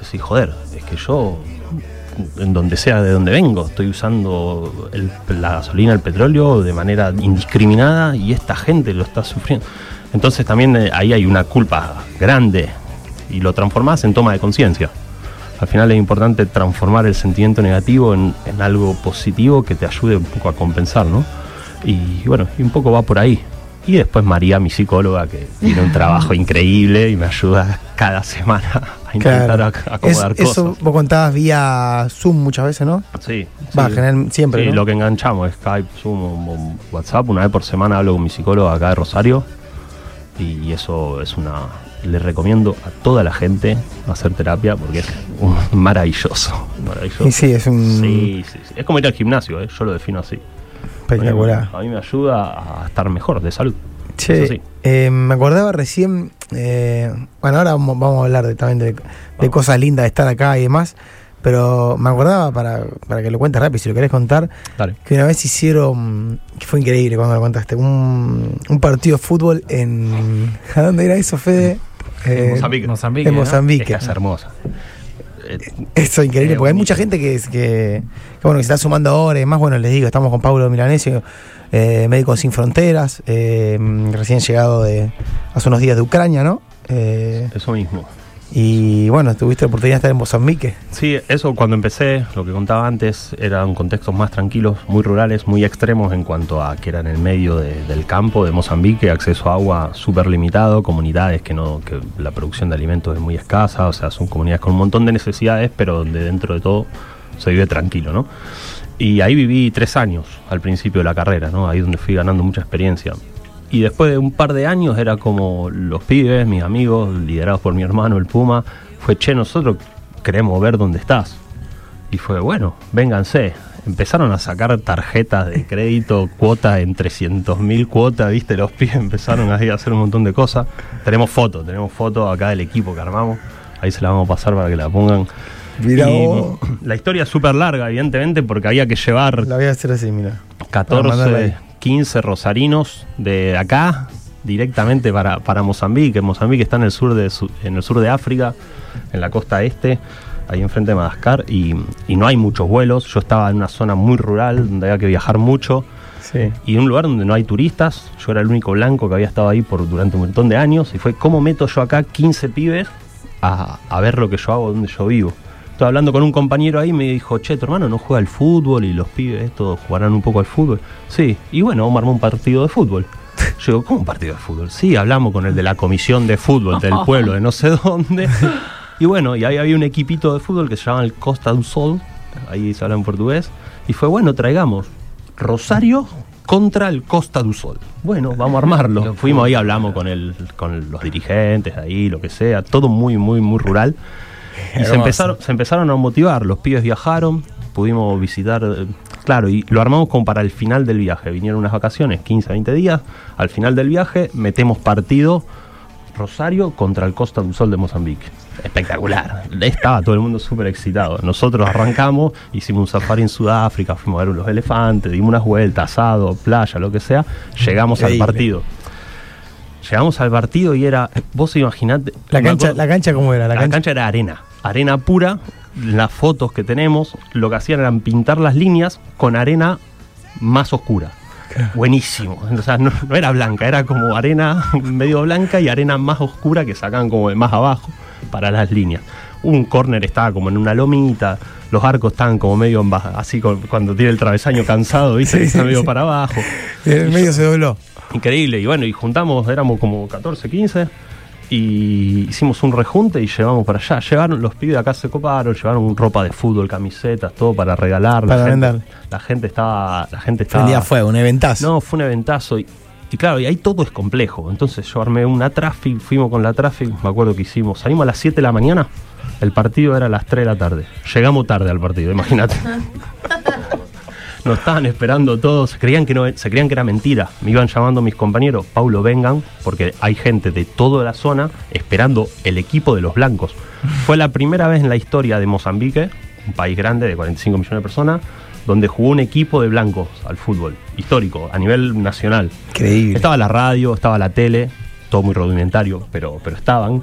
Decís, joder, es que yo, en donde sea de donde vengo, estoy usando la gasolina, el petróleo de manera indiscriminada y esta gente lo está sufriendo. Entonces también eh, ahí hay una culpa grande y lo transformás en toma de conciencia. Al final es importante transformar el sentimiento negativo en, algo positivo que te ayude un poco a compensar, ¿no? Y bueno, un poco va por ahí. Y después María, mi psicóloga, que tiene un trabajo <laughs> increíble y me ayuda cada semana a intentar Claro. ac- Es- acomodar eso cosas. vos contabas vía Zoom muchas veces, ¿no? Sí. Va, sí. general- siempre, Sí, ¿no? lo que enganchamos, Skype, Zoom, WhatsApp. Una vez por semana hablo con mi psicólogo acá de Rosario. Y eso es una. Le recomiendo a toda la gente hacer terapia porque es un- <laughs> maravilloso. Maravilloso. Y sí, es un Sí, sí, sí. Es como ir al gimnasio, ¿eh? yo lo defino así. Espectacular. A mí me ayuda a estar mejor de salud. Che, sí. eh, me acordaba recién, eh, bueno, ahora vamos, vamos a hablar de, también de, de cosas lindas de estar acá y demás, pero me acordaba para, para que lo cuentes rápido, si lo querés contar, Dale. que una vez hicieron, que fue increíble cuando lo contaste, un, un partido de fútbol en... ¿A dónde era eso, Fede? Eh, Mozambique. Mozambique. en ¿no? Mozambique. Es que es hermosa. Eso es increíble, porque hay mucha gente que, que, que, bueno, que se está sumando ahora. Y más, bueno, les digo, estamos con Pablo Milanesio, eh, Médicos Sin Fronteras, eh, recién llegado de hace unos días de Ucrania, ¿no? Eh, Eso mismo. Y bueno, tuviste la oportunidad de estar en Mozambique. Sí, eso cuando empecé, lo que contaba antes, eran contextos más tranquilos, muy rurales, muy extremos en cuanto a que era en el medio de- del campo de Mozambique, acceso a agua súper limitado, comunidades que no, que la producción de alimentos es muy escasa, o sea, son comunidades con un montón de necesidades, pero donde dentro de todo se vive tranquilo, ¿no? Y ahí viví tres años al principio de la carrera, ¿no? Ahí donde fui ganando mucha experiencia. Y después de un par de años era como los pibes, mis amigos, liderados por mi hermano, el Puma, fue, che, nosotros queremos ver dónde estás. Y fue, bueno, vénganse. Empezaron a sacar tarjetas de crédito, <laughs> cuotas en 300 mil cuotas, viste, los pibes empezaron ahí a hacer un montón de cosas. Tenemos fotos, tenemos fotos acá del equipo que armamos, ahí se la vamos a pasar para que la pongan. Y vos. la historia es súper larga, evidentemente, porque había que llevar La voy a hacer así, mira. Para mandarla ahí. 14, 15 rosarinos de acá directamente para, para Mozambique. Mozambique está en el sur de en el sur de África, en la costa este, ahí enfrente de Madagascar, y, y no hay muchos vuelos. Yo estaba en una zona muy rural donde había que viajar mucho. Sí. Y un lugar donde no hay turistas, yo era el único blanco que había estado ahí por durante un montón de años, y fue cómo meto yo acá 15 pibes a, a ver lo que yo hago, donde yo vivo. Estaba hablando con un compañero ahí y me dijo, che, tu hermano no juega al fútbol y los pibes estos jugarán un poco al fútbol. Sí, y bueno, vamos a armar un partido de fútbol. Yo digo, ¿cómo un partido de fútbol? Sí, hablamos con el de la comisión de fútbol del <laughs> pueblo de no sé dónde. Y bueno, y ahí había un equipito de fútbol que se llama el Costa do Sol, ahí se habla en portugués, y fue bueno, traigamos Rosario contra el Costa do Sol. Bueno, vamos a armarlo. Fuimos ahí, hablamos con el, con los dirigentes ahí, lo que sea, todo muy, muy, muy rural. Y se empezaron, se empezaron a motivar, los pibes viajaron, pudimos visitar, eh, claro, y lo armamos como para el final del viaje. Vinieron unas vacaciones, 15, 20 días, al final del viaje metemos partido Rosario contra el Costa do Sol de Mozambique. Espectacular. Estaba todo el mundo súper excitado. Nosotros arrancamos, hicimos un safari en Sudáfrica, fuimos a ver los elefantes, dimos unas vueltas, asado, playa, lo que sea. Llegamos al partido. Llegamos al partido y era, vos imaginate. La cancha, acuerdo- la cancha ¿cómo era? la, La, cancha. cancha. era arena, arena pura. Las fotos que tenemos, lo que hacían eran pintar las líneas con arena más oscura. Buenísimo. O sea, no, no era blanca, era como arena <laughs> medio blanca y arena más oscura que sacan como de más abajo para las líneas. Un córner estaba como en una lomita, los arcos estaban como medio en baja- así con- cuando tiene el travesaño cansado, ¿viste? Sí, está medio sí. para abajo. En el medio se dobló. Increíble. Y bueno, y juntamos, éramos como 14, 15. Y hicimos un rejunte y llevamos para allá. Llevaron, los pibes de acá se coparon, llevaron ropa de fútbol, camisetas, todo para regalar. Para la, gente, vender. la gente estaba. La gente estaba. Prendía fuego, un eventazo. No, fue un eventazo. Y, y claro, y ahí todo es complejo. Entonces yo armé una traffic, fuimos con la traffic, me acuerdo que hicimos. Salimos a las 7 de la mañana, el partido era a las 3 de la tarde. Llegamos tarde al partido, imagínate. <laughs> Nos estaban esperando todos, se creían que no, se creían que era mentira. Me iban llamando mis compañeros, Paulo, vengan, porque hay gente de toda la zona esperando el equipo de los blancos. Fue la primera vez en la historia de Mozambique, un país grande de 45 millones de personas, donde jugó un equipo de blancos al fútbol, histórico, a nivel nacional. Increíble. Estaba la radio, estaba la tele, todo muy rudimentario, pero, pero estaban.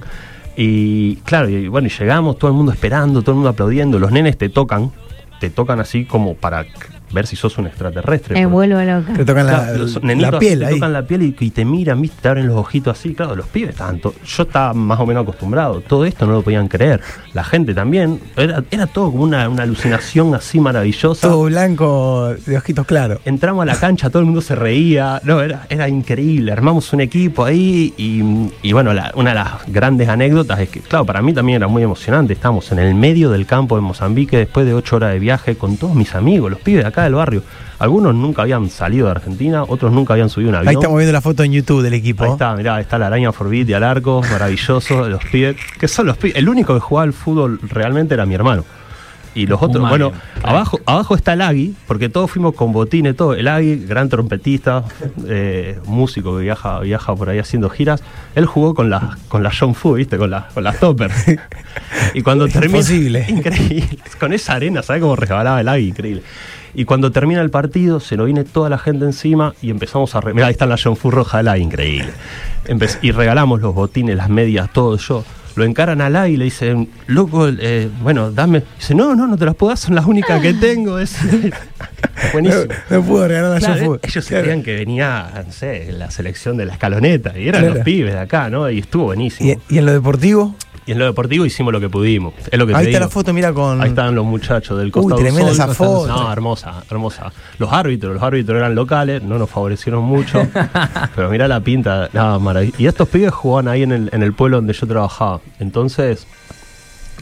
Y claro, y bueno, y llegamos, todo el mundo esperando, todo el mundo aplaudiendo. Los nenes te tocan, te tocan así como para ver si sos un extraterrestre. Me vuelvo loca. Te tocan la, Claro, los la piel te ahí. tocan la piel y, y te miran, ¿viste? te abren los ojitos así. Claro, los pibes estaban. to- Yo estaba más o menos acostumbrado. Todo esto no lo podían creer. La gente también. Era, era todo como una, una alucinación así maravillosa. Todo blanco de ojitos claros. Entramos a la cancha, todo el mundo se reía. No, era, era increíble. Armamos un equipo ahí y, y bueno, la- una de las grandes anécdotas es que, claro, para mí también era muy emocionante. Estamos en el medio del campo de Mozambique después de ocho horas de viaje con todos mis amigos, los pibes de acá del barrio. Algunos nunca habían salido de Argentina, otros nunca habían subido un avión. Ahí estamos viendo la foto en YouTube del equipo. Ahí está, mirá, está la araña Forbit y al arco, maravilloso, los pibes, que son los pibes. El único que jugaba al fútbol realmente era mi hermano. Y los otros, bueno, claro. abajo, abajo está el Agui, porque todos fuimos con botines, todo. El Agui, gran trompetista, eh, músico que viaja, viaja por ahí haciendo giras. Él jugó con las con la John Fu, ¿viste? Con, la, con las toppers. <laughs> y cuando termina. Imposible. <laughs> Increíble. Con esa arena, ¿sabes cómo resbalaba el Agui? Increíble. Y cuando termina el partido, se nos viene toda la gente encima y empezamos a... Re Mirá, ahí está la John roja Agui, increíble. Empe- y regalamos los botines, las medias, todo yo. Lo encaran al Agui y le dicen, loco, eh, bueno, dame... Dice, no, no, no te las puedo dar, son las únicas que tengo. Es <laughs> buenísimo. No, no pudo regalar la Claro, John ellos Claro. creían que venía, no sé, la selección de la escaloneta y eran Claro. los pibes de acá, ¿no? Y estuvo buenísimo. ¿Y, y en lo deportivo? Y en lo deportivo hicimos lo que pudimos. Es lo que Ahí te está digo. la foto, mira con. Ahí estaban los muchachos del Uy, costado. tremenda Sol. esa foto. No, hermosa, hermosa. Los árbitros, los árbitros eran locales, no nos favorecieron mucho. <laughs> pero mira la pinta, nada, maravilloso. Y estos pibes jugaban ahí en el, en el pueblo donde yo trabajaba. Entonces,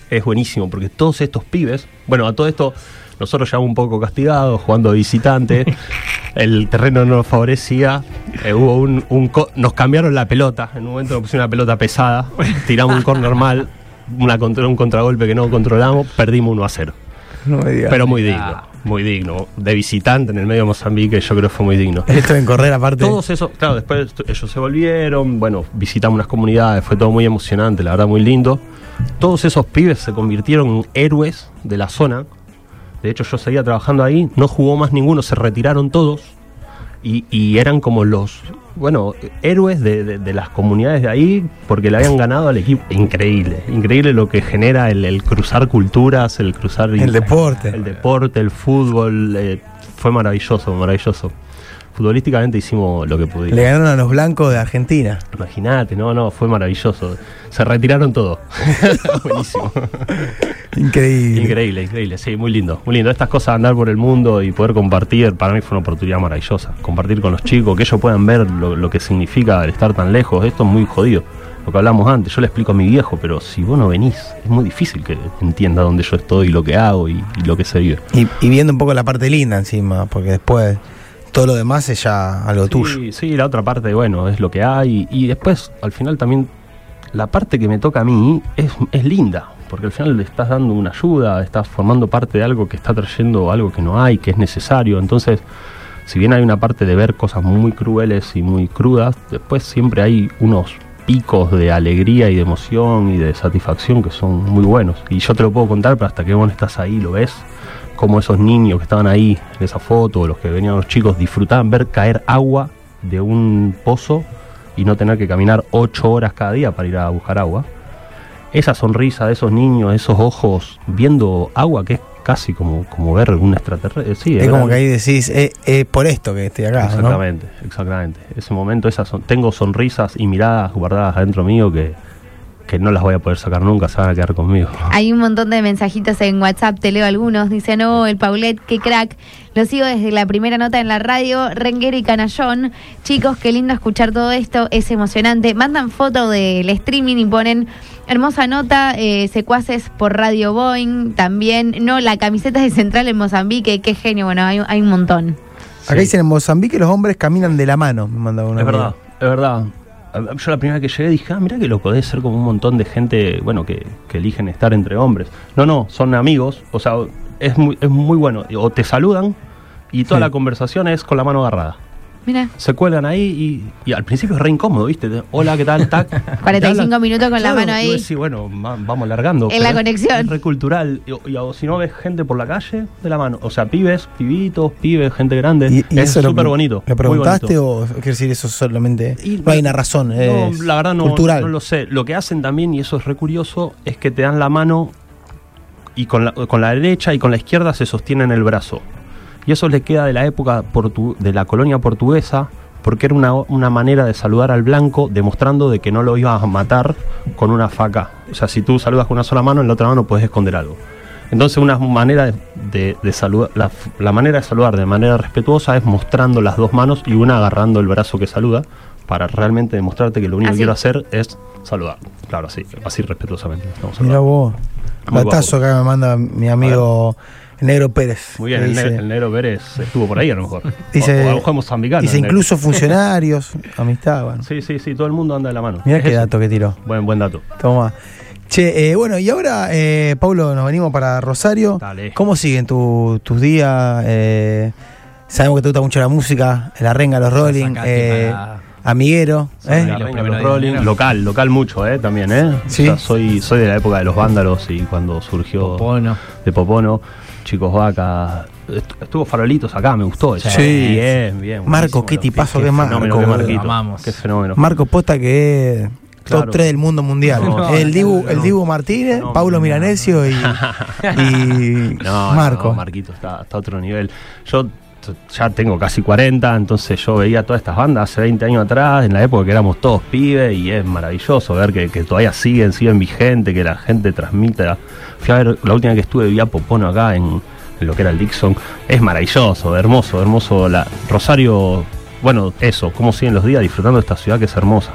es buenísimo, porque todos estos pibes, bueno, a todo esto, nosotros ya un poco castigados, jugando de visitante, <laughs> el terreno no nos favorecía, eh, hubo un, un co- nos cambiaron la pelota, en un momento nos pusieron una pelota pesada, tiramos un corner mal, una contra, un contragolpe que no controlamos, perdimos 1 a 0. No me digas. Pero muy digno, muy digno. De visitante en el medio de Mozambique, yo creo que fue muy digno. <laughs> Esto en correr aparte. Todos esos, claro, después ellos se volvieron, bueno, visitamos unas comunidades, fue todo muy emocionante, la verdad muy lindo. Todos esos pibes se convirtieron en héroes de la zona. De hecho, yo seguía trabajando ahí, no jugó más ninguno, se retiraron todos y, y eran como los, bueno, héroes de, de- de las comunidades de ahí porque le habían ganado al equipo. Increíble, increíble lo que genera el, el cruzar culturas, el cruzar... El deporte. El deporte, el fútbol, eh, fue maravilloso, maravilloso. Futbolísticamente hicimos lo que pudimos. Le ganaron a los blancos de Argentina. Imagínate, no, no, fue maravilloso. Se retiraron todos. <laughs> Buenísimo. Increíble. Increíble, increíble. Sí, muy lindo. Muy lindo. Estas cosas, andar por el mundo y poder compartir, para mí fue una oportunidad maravillosa. Compartir con los chicos, que ellos puedan ver lo, lo que significa el estar tan lejos. Esto es muy jodido. Lo que hablamos antes, yo le explico a mi viejo, pero si vos no venís, es muy difícil que entienda dónde yo estoy, lo que hago y, y lo que se vive. Y, y viendo un poco la parte linda encima, porque después todo lo demás es ya algo tuyo. Sí, la otra parte, bueno, es lo que hay. Y después, al final también, la parte que me toca a mí es, es linda. Porque al final le estás dando una ayuda, estás formando parte de algo que está trayendo algo que no hay, que es necesario. Entonces, si bien hay una parte de ver cosas muy crueles y muy crudas, después siempre hay unos picos de alegría y de emoción y de satisfacción que son muy buenos. Y yo te lo puedo contar, pero hasta que vos estás ahí, lo ves, como esos niños que estaban ahí en esa foto, los que venían los chicos, disfrutaban ver caer agua de un pozo y no tener que caminar ocho horas cada día para ir a buscar agua. Esa sonrisa de esos niños, esos ojos viendo agua, que es casi como, como ver un extraterrestre. Sí, es como que ahí decís, es por esto que estoy acá. ¿no? Exactamente, exactamente. Ese momento, esas son, tengo sonrisas y miradas guardadas adentro mío que, que no las voy a poder sacar nunca, se van a quedar conmigo. Hay un montón de mensajitos en WhatsApp, te leo algunos. Dicen, no, el Paulet, qué crack. Lo sigo desde la primera nota en la radio, Renguero y Canallón. Chicos, qué lindo escuchar todo esto, es emocionante. Mandan foto del streaming y ponen hermosa nota, eh, secuaces por Radio Boeing también. No, la camiseta de Central en Mozambique, qué genio. Bueno, hay, hay un montón. Acá dicen en Mozambique los hombres caminan de la mano, me mandaba una Es verdad, es verdad. Yo la primera vez que llegué dije, ah, mira que lo podés ser como un montón de gente, bueno, que, que eligen estar entre hombres. No, no, son amigos, o sea, es muy, es muy bueno. O te saludan y toda Sí. la conversación es con la mano agarrada. Mira, Se cuelgan ahí y, y al principio es re incómodo, ¿viste? Hola, ¿qué tal? Tac. <laughs> 45 Te hablan. minutos con la Claro, mano y ahí. decís, bueno, va- vamos alargando. En la conexión. Es re cultural. Y, y- o si no ves gente por la calle, de la mano. O sea, pibes, pibitos, pibes, gente grande. Y, y es lo- súper bonito. ¿Le muy preguntaste bonito. o quiere decir eso solamente? Y no hay una razón, No, es la verdad no, cultural. no lo sé. Lo que hacen también, y eso es re curioso, es que te dan la mano y con la, con la derecha y con la izquierda se sostienen el brazo. Y eso le queda de la época portu- de la colonia portuguesa, porque era una, una manera de saludar al blanco, demostrando de que no lo ibas a matar con una faca. O sea, si tú saludas con una sola mano, en la otra mano puedes esconder algo. Entonces una manera de, de- de saludar, la, la manera de saludar de manera respetuosa es mostrando las dos manos y una agarrando el brazo que saluda para realmente demostrarte que lo único Así. que quiero hacer es saludar. Claro, así, así respetuosamente. Mira vos. Muy Batazo guapo. que me manda mi amigo el Negro Pérez. Muy bien, el, dice, ne- el negro Pérez estuvo por ahí a lo mejor. Dice- o, o a lo mejor mozambicano, dice incluso <laughs> funcionarios, amistad, bueno. Sí, sí, sí, todo el mundo anda de la mano. Mira Es qué eso. dato que tiró. Buen, buen dato. Toma. Che, eh, bueno, y ahora, eh, Pablo, nos venimos para Rosario. Dale. ¿Cómo siguen tu- tus días? Eh, sabemos que te gusta mucho la música, la renga, los rolling, eh, para- Amiguero. ¿eh? La los Renga, Rolling, local, local mucho, eh, también, eh. Sí. O sea, soy, soy de la época de los vándalos y cuando surgió Popono. de Popono, Chicos Vaca. Est- Estuvo Farolitos acá, me gustó eso. Sí. Bien, bien. Marco, qué tipazo que es Marco, qué. Amamos. Qué fenómeno. Marco Posta que es Claro. top 3 del mundo mundial. No, el Dibu, no, el. Dibu Martínez, No, Paulo no. Milanesio y, <laughs> y No, Marco. no, Marquito está, está a otro nivel. Yo ya tengo casi 40, entonces yo veía todas estas bandas hace 20 años atrás, en la época que éramos todos pibes, y es maravilloso ver que, todavía siguen, siguen vigente, que la gente transmite. Fui a ver, la última que estuve vi a Popono acá en, en lo que era el Dixon. Es maravilloso, hermoso, hermoso. La, Rosario, bueno, eso, cómo siguen los días disfrutando de esta ciudad que es hermosa.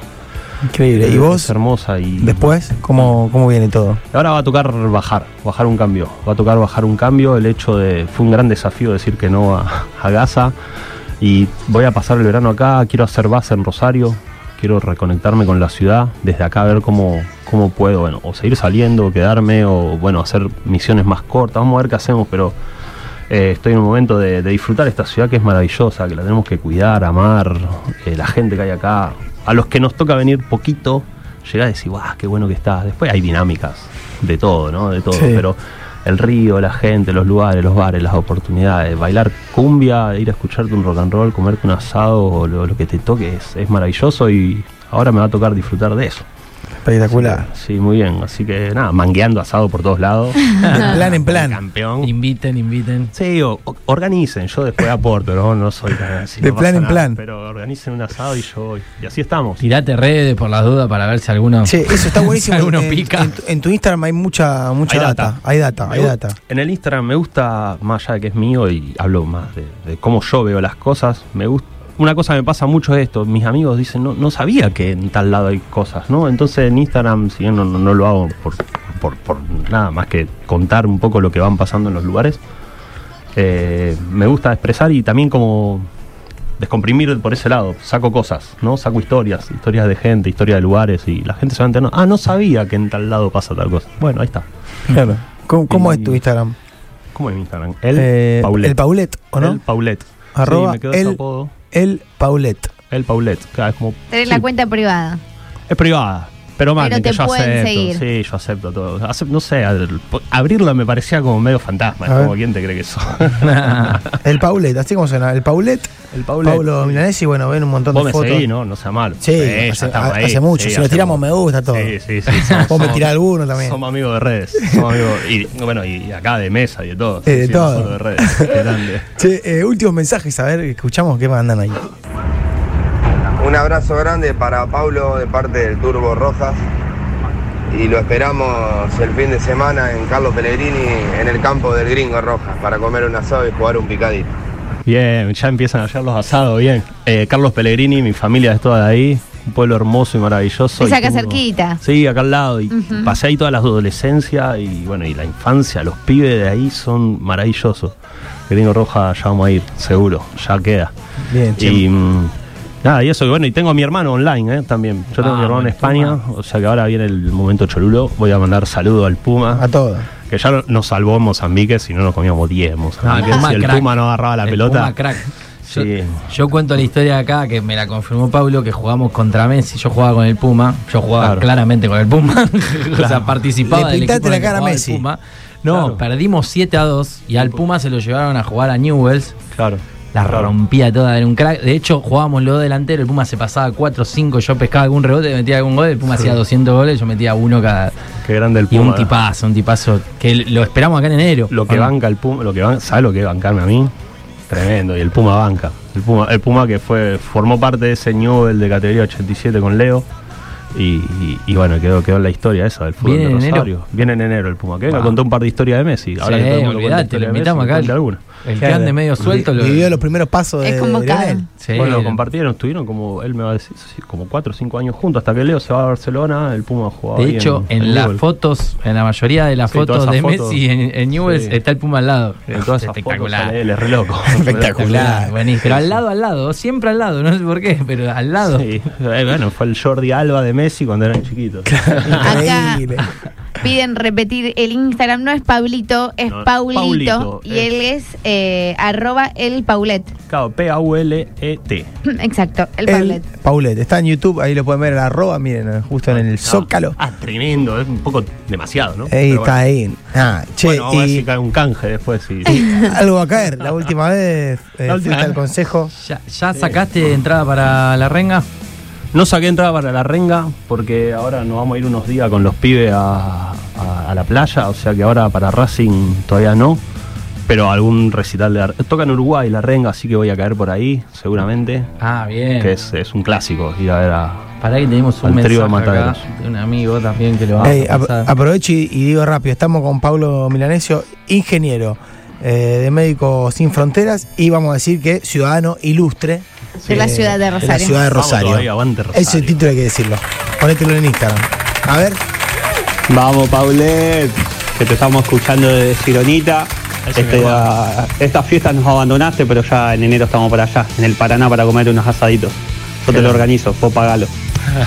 Increíble. ¿Y Es vos, hermosa y después, cómo, cómo viene todo? Ahora va a tocar bajar, bajar un cambio. Va a tocar bajar un cambio. El hecho de. Fue un gran desafío decir que no a, <laughs> a Gaza. Y voy a pasar el verano acá. Quiero hacer base en Rosario. quiero reconectarme con la ciudad, desde acá ver cómo, cómo puedo, bueno, o seguir saliendo, quedarme, o bueno, hacer misiones más cortas, vamos a ver qué hacemos, pero eh, estoy en un momento de, de disfrutar esta ciudad que es maravillosa, que la tenemos que cuidar, amar, eh, la gente que hay acá, a los que nos toca venir poquito, llegar a decir, guau, qué bueno que está. Después hay dinámicas de todo, ¿no? De todo, Sí. pero el río, la gente, los lugares, los bares, las oportunidades, bailar cumbia, ir a escucharte un rock and roll, comerte un asado o lo, lo que te toque es, es maravilloso y ahora me va a tocar disfrutar de eso. Espectacular. Sí, muy bien. Así que nada, mangueando asado por todos lados. De <laughs> plan en plan. Campeón. Inviten, inviten. Sí, o- o- organicen, yo después aporto, no, no soy tan así. De no plan pasa en nada, plan. Pero organicen un asado y yo voy. Y así estamos. Tirate redes por las dudas para ver si alguno. Che, eso está <laughs> buenísimo. Si alguno en, pica. en tu- en tu Instagram hay mucha, mucha Hay data. data. Hay data, Me hay gu- data. En el Instagram me gusta, más allá de que es mío y hablo más de, de cómo yo veo las cosas, me gusta. Una cosa me pasa mucho es esto, mis amigos dicen, no, no sabía que en tal lado hay cosas, ¿no? Entonces en Instagram, si bien no, no- no lo hago por, por, por nada más que contar un poco lo que van pasando en los lugares, eh, me gusta expresar y también como descomprimir por ese lado, saco cosas, ¿no? Saco historias, historias de gente, historias de lugares y la gente se va enterando, ah, no sabía que en tal lado pasa tal cosa. Bueno, ahí está. Claro. ¿Cómo, cómo Y- es tu Instagram? ¿Cómo es mi Instagram? El Eh, Paulet. El Paulet, ¿o no? El Paulet. Arroba sí, me quedó ese apodo. El Paulet. El Paulet. Claro, es como. Tenés sí, la cuenta privada. Es privada. Pero manden, te que yo acepto. seguir. Sí, yo acepto todo. Acep- no sé, al- abrirla me parecía como medio fantasma. A ver. como, ¿quién te cree que eso? <laughs> El Paulet, así como suena. El Paulet. el Paulet. Pablo Milanesi, bueno, ven un montón Vos de me fotos. seguís, ¿no? No sea malo. Sí, ya hace, ahí. hace mucho. Sí, si lo tiramos mucho. me gusta todo. Sí, sí, sí. somos- Vos me tirás alguno también. Somos amigos de redes. <laughs> Somos amigos. Y bueno, y acá de mesa y de todo. Eh, de Sí, todo. de redes. Qué grande. <laughs> Che, eh, últimos mensajes, a ver, escuchamos qué mandan ahí. Un abrazo grande para Paulo de parte del Turbo Rojas y lo esperamos el fin de semana en Carlos Pellegrini en el campo del Gringo Rojas para comer un asado y jugar un picadito. Bien, ya empiezan a hacer los asados, bien. Eh, Carlos Pellegrini, mi familia es toda de ahí, un pueblo hermoso y maravilloso. Es y acá cerquita. Sí, acá al lado. Y pasé ahí toda la adolescencia y bueno, y la infancia, los pibes de ahí son maravillosos. Gringo Roja, ya vamos a ir, seguro, ya queda. Bien. Y mm, nada, y eso, y bueno, y tengo a mi hermano online eh, también. Yo tengo a mi Ah, hermano en España, Puma. o sea que ahora viene el momento cholulo. Voy a mandar saludo al Puma, A todos. que ya nos salvó en Mozambique, si no nos comíamos 10 en Mozambique. Ah, el Puma si el crack. Puma no agarraba la El pelota. Puma crack. Yo, Sí. yo cuento la historia de acá que me la confirmó Pablo que jugamos contra Messi. Yo jugaba con el Puma. Yo jugaba Claro. claramente con el Puma. <laughs> o sea, participaba Le del equipo la que cara a Messi. Puma. No, Claro. perdimos 7 a 2 y al Puma se lo llevaron a jugar a Newells. Claro. La rompía toda, era un crack. De hecho, jugábamos los dos delanteros. El Puma se pasaba 4 o 5. Yo pescaba algún rebote, metía algún gol. El Puma hacía 200 goles. Yo metía uno cada. Qué grande el Y Puma. un tipazo, un tipazo. Que lo esperamos acá en enero. Lo que banca el Puma, lo que ban- ¿sabe lo que bancarme a mí? Tremendo, y el Puma banca. El Puma, el Puma que fue, formó parte de ese Newell de categoría 87 con Leo. Y, y- y bueno, quedó, quedó en la historia esa del fútbol ¿Viene de en enero? Rosario. Viene en enero el Puma. Que Wow. contó un par de historias de Messi. Ahora Sí, que todo el mundo cuenta olvidate, lo invitamos Messi, acá. alguna. El que ande medio suelto. lo- Vivió los primeros pasos de, Es de. Lionel. Sí, bueno, lo- compartieron, estuvieron como, él me va a decir, como 4 o 5 años juntos, hasta que Leo se va a Barcelona, el Puma jugaba De hecho, en, las fotos, en la mayoría de las Sí, fotos de fotos. Messi en, en Newell's Sí. está el Puma al lado. En todas esas fotos Espectacular. sale él, es re loco. <laughs> Espectacular. Buenísimo. Pero al lado, al lado, siempre al lado, no sé por qué, pero al lado. Sí, eh, bueno, fue el Jordi Alba de Messi cuando eran chiquitos. Increíble. <laughs> piden repetir el Instagram, no es Pablito, es No, Paulito. Paulito, y es- él es eh, arroba el Paulet. Claro, P-A-U-L-E-T. <laughs> Exacto, el El Paulet. Paulet. Está en YouTube, ahí lo pueden ver en la arroba, miren, justo en el No. zócalo. Ah, tremendo, es un poco demasiado, ¿no? Ahí Pero está bueno. ahí. Ah, che, Bueno, vamos a ver si cae un canje después. Sí. <laughs> algo va a caer. La última vez eh, La última fuiste al vez. consejo. ¿Ya, ya sacaste entrada para la renga? No saqué entrada para la renga porque ahora nos vamos a ir unos días con los pibes a, a- a la playa, o sea que ahora para Racing todavía no. Pero algún recital de... Toca en Uruguay la renga, así que voy a caer por ahí, seguramente. Ah, bien. Que es, es un clásico ir a ver a... Para que tenemos un Al trío de mensaje acá de un amigo también que lo Ey, a ap- pasar. aprovecho y, y digo rápido, estamos con Pablo Milanesio, ingeniero eh, de Médicos Sin Fronteras y vamos a decir que ciudadano ilustre De la ciudad de la Rosario. ciudad de Rosario. todavía, aguante Rosario. Ese título hay que decirlo. Ponételo en Instagram. A ver, Vamos, Paulet, que te estamos escuchando desde Cironita. Ese Este, me ah, esta fiesta nos abandonaste, pero ya en enero estamos por allá, en el Paraná, para comer unos asaditos. Yo te lo organizo, vos pagalo.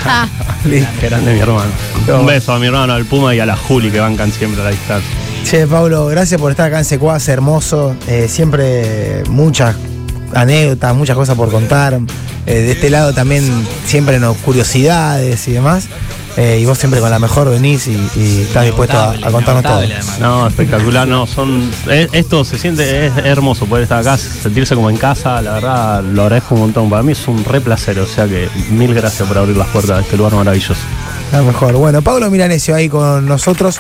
Ah, <laughs> Listo. Qué grande mi hermano. Un beso a mi hermano, al Puma y a la Juli que bancan siempre a la distancia. Che, Pablo, gracias por estar acá en Secuaz, hermoso. Eh, siempre muchas anécdotas, muchas cosas por contar. Eh, de este lado también siempre nos curiosidades y demás. Eh, y vos siempre con la mejor venís y, y estás dispuesto a, a contarnos todo. Además. No, espectacular, no, son. es- esto se siente, es hermoso poder estar acá, sentirse como en casa, la verdad lo agradezco un montón. Para mí es un re placer, o sea que mil gracias por abrir las puertas de este lugar maravilloso. La mejor. Bueno, Pablo Milanesio ahí con nosotros.